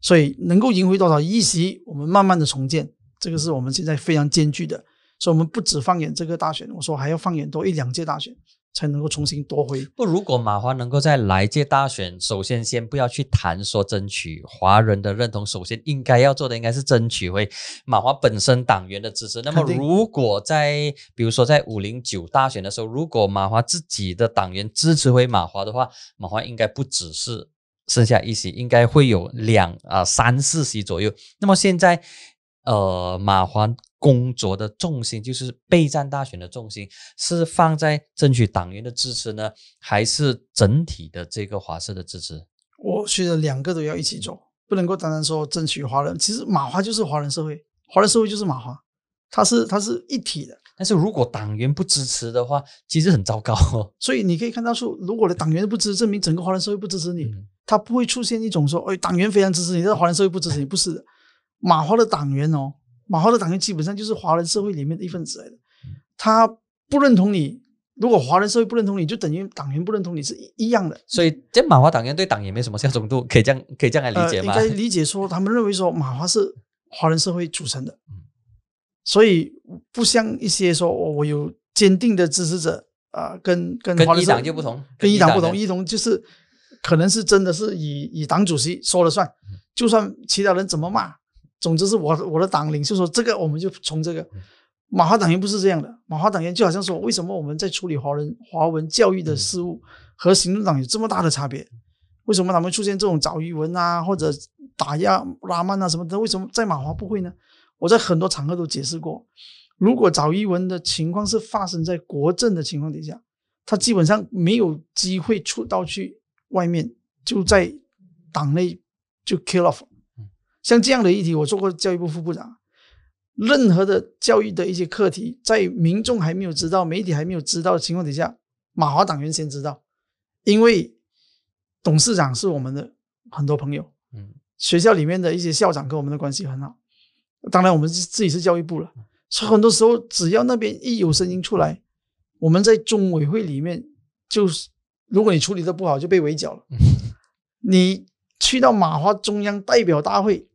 所以能够赢回多少议席，我们慢慢的重建，这个是我们现在非常艰巨的。所以，我们不止放眼这个大选，我说还要放眼多一两届大选，才能够重新夺回。不，如果马华能够在来届大选，首先先不要去谈说争取华人的认同，首先应该要做的应该是争取回马华本身党员的支持。那么，如果在比如说在五零九大选的时候，如果马华自己的党员支持回马华的话，马华应该不只是。剩下一席应该会有两啊三四席左右。那么现在，呃，马华工作的重心就是备战大选的重心是放在争取党员的支持呢，还是整体的这个华社的支持？我觉得两个都要一起做，不能够单单说争取华人。其实马华就是华人社会，华人社会就是马华，它是它是一体的。但是如果党员不支持的话，其实很糟糕哦。所以你可以看到说，如果的党员不支持，证明整个华人社会不支持你。他不会出现一种说，哎，党员非常支持你，但华人社会不支持你，不是的。马华的党员哦，马华的党员基本上就是华人社会里面的一份子来的。他不认同你，如果华人社会不认同你，就等于党员不认同你是一一样的。所以，这马华党员对党也没什么效忠度，可以这样可以这样来理解吗？应该理解说，他们认为说马华是华人社会组成的，所以不像一些说我有坚定的支持者啊，跟跟跟一党就不同，跟一党不同，一同就是。可能是真的是以以党主席说了算，就算其他人怎么骂，总之是我我的党领袖说这个，我们就从这个。马华党员不是这样的，马华党员就好像说，为什么我们在处理华人华文教育的事务和行动党有这么大的差别？为什么他们出现这种找余文啊，或者打压拉曼啊什么的？为什么在马华不会呢？我在很多场合都解释过，如果找余文的情况是发生在国政的情况底下，他基本上没有机会出到去外面，就在党内就 kill off。像这样的议题，我做过教育部副部长。任何的教育的一些课题，在民众还没有知道、媒体还没有知道的情况底下，马华党员先知道，因为董事长是我们的很多朋友，嗯，学校里面的一些校长跟我们的关系很好。当然，我们自己是教育部了，所以很多时候只要那边一有声音出来，我们在中委会里面就是，如果你处理的不好，就被围剿了。你去到马华中央代表大会。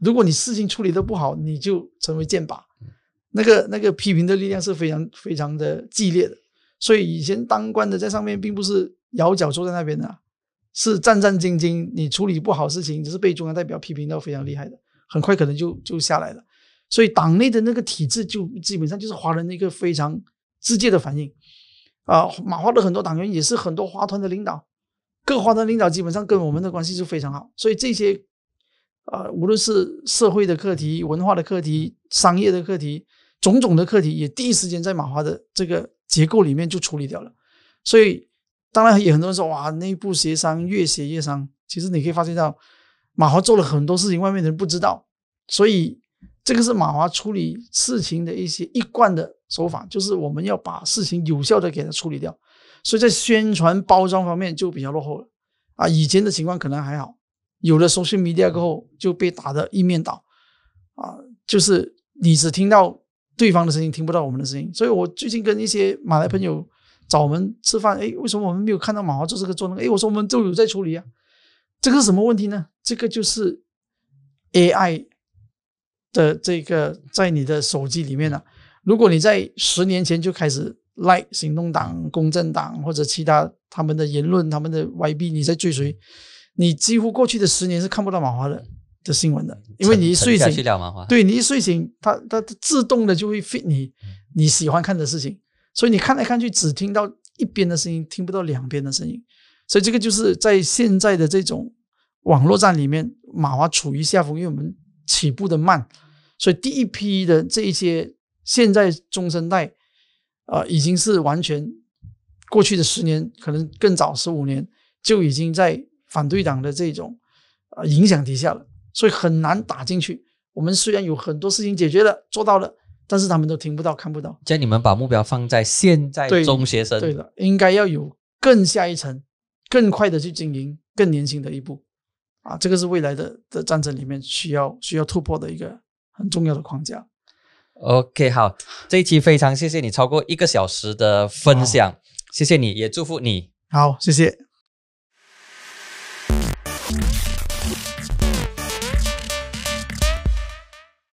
如果你事情处理的不好，你就成为箭靶，那个那个批评的力量是非常非常的激烈的。所以以前当官的在上面，并不是摇脚坐在那边的，是战战兢兢。你处理不好事情，只是被中央代表批评到非常厉害的，很快可能就就下来了。所以党内的那个体制就基本上就是华人的一个非常直接的反应啊。马华的很多党员也是很多华团的领导，各华团领导基本上跟我们的关系就非常好，所以这些。啊，无论是社会的课题、文化的课题、商业的课题，种种的课题，也第一时间在马华的这个结构里面就处理掉了。所以，当然也很多人说，哇，内部协商越写越伤。其实你可以发现到，马华做了很多事情，外面的人不知道。所以，这个是马华处理事情的一些一贯的手法，就是我们要把事情有效的给它处理掉。所以在宣传包装方面就比较落后了。啊，以前的情况可能还好。有了 social media 过后，就被打得一面倒，啊，就是你只听到对方的声音，听不到我们的声音。所以我最近跟一些马来朋友找我们吃饭，哎，为什么我们没有看到马华做这个做那个？哎，我说我们都有在处理啊。这个是什么问题呢？这个就是 AI 的这个在你的手机里面呢。如果你在十年前就开始 like 行动党、公正党或者其他他们的言论、他们的 YB，你在追随。你几乎过去的十年是看不到马华的的新闻的，因为你一睡醒，对你一睡醒，它它自动的就会 fit 你你喜欢看的事情，所以你看来看去只听到一边的声音，听不到两边的声音，所以这个就是在现在的这种网络战里面，马华处于下风，因为我们起步的慢，所以第一批的这一些现在中生代啊，已经是完全过去的十年，可能更早十五年就已经在。反对党的这种呃影响底下了，所以很难打进去。我们虽然有很多事情解决了，做到了，但是他们都听不到、看不到。叫你们把目标放在现在中学生，对的，应该要有更下一层、更快的去经营、更年轻的一步啊！这个是未来的的战争里面需要需要突破的一个很重要的框架。OK，好，这一期非常谢谢你超过一个小时的分享，谢谢你也祝福你。好，谢谢。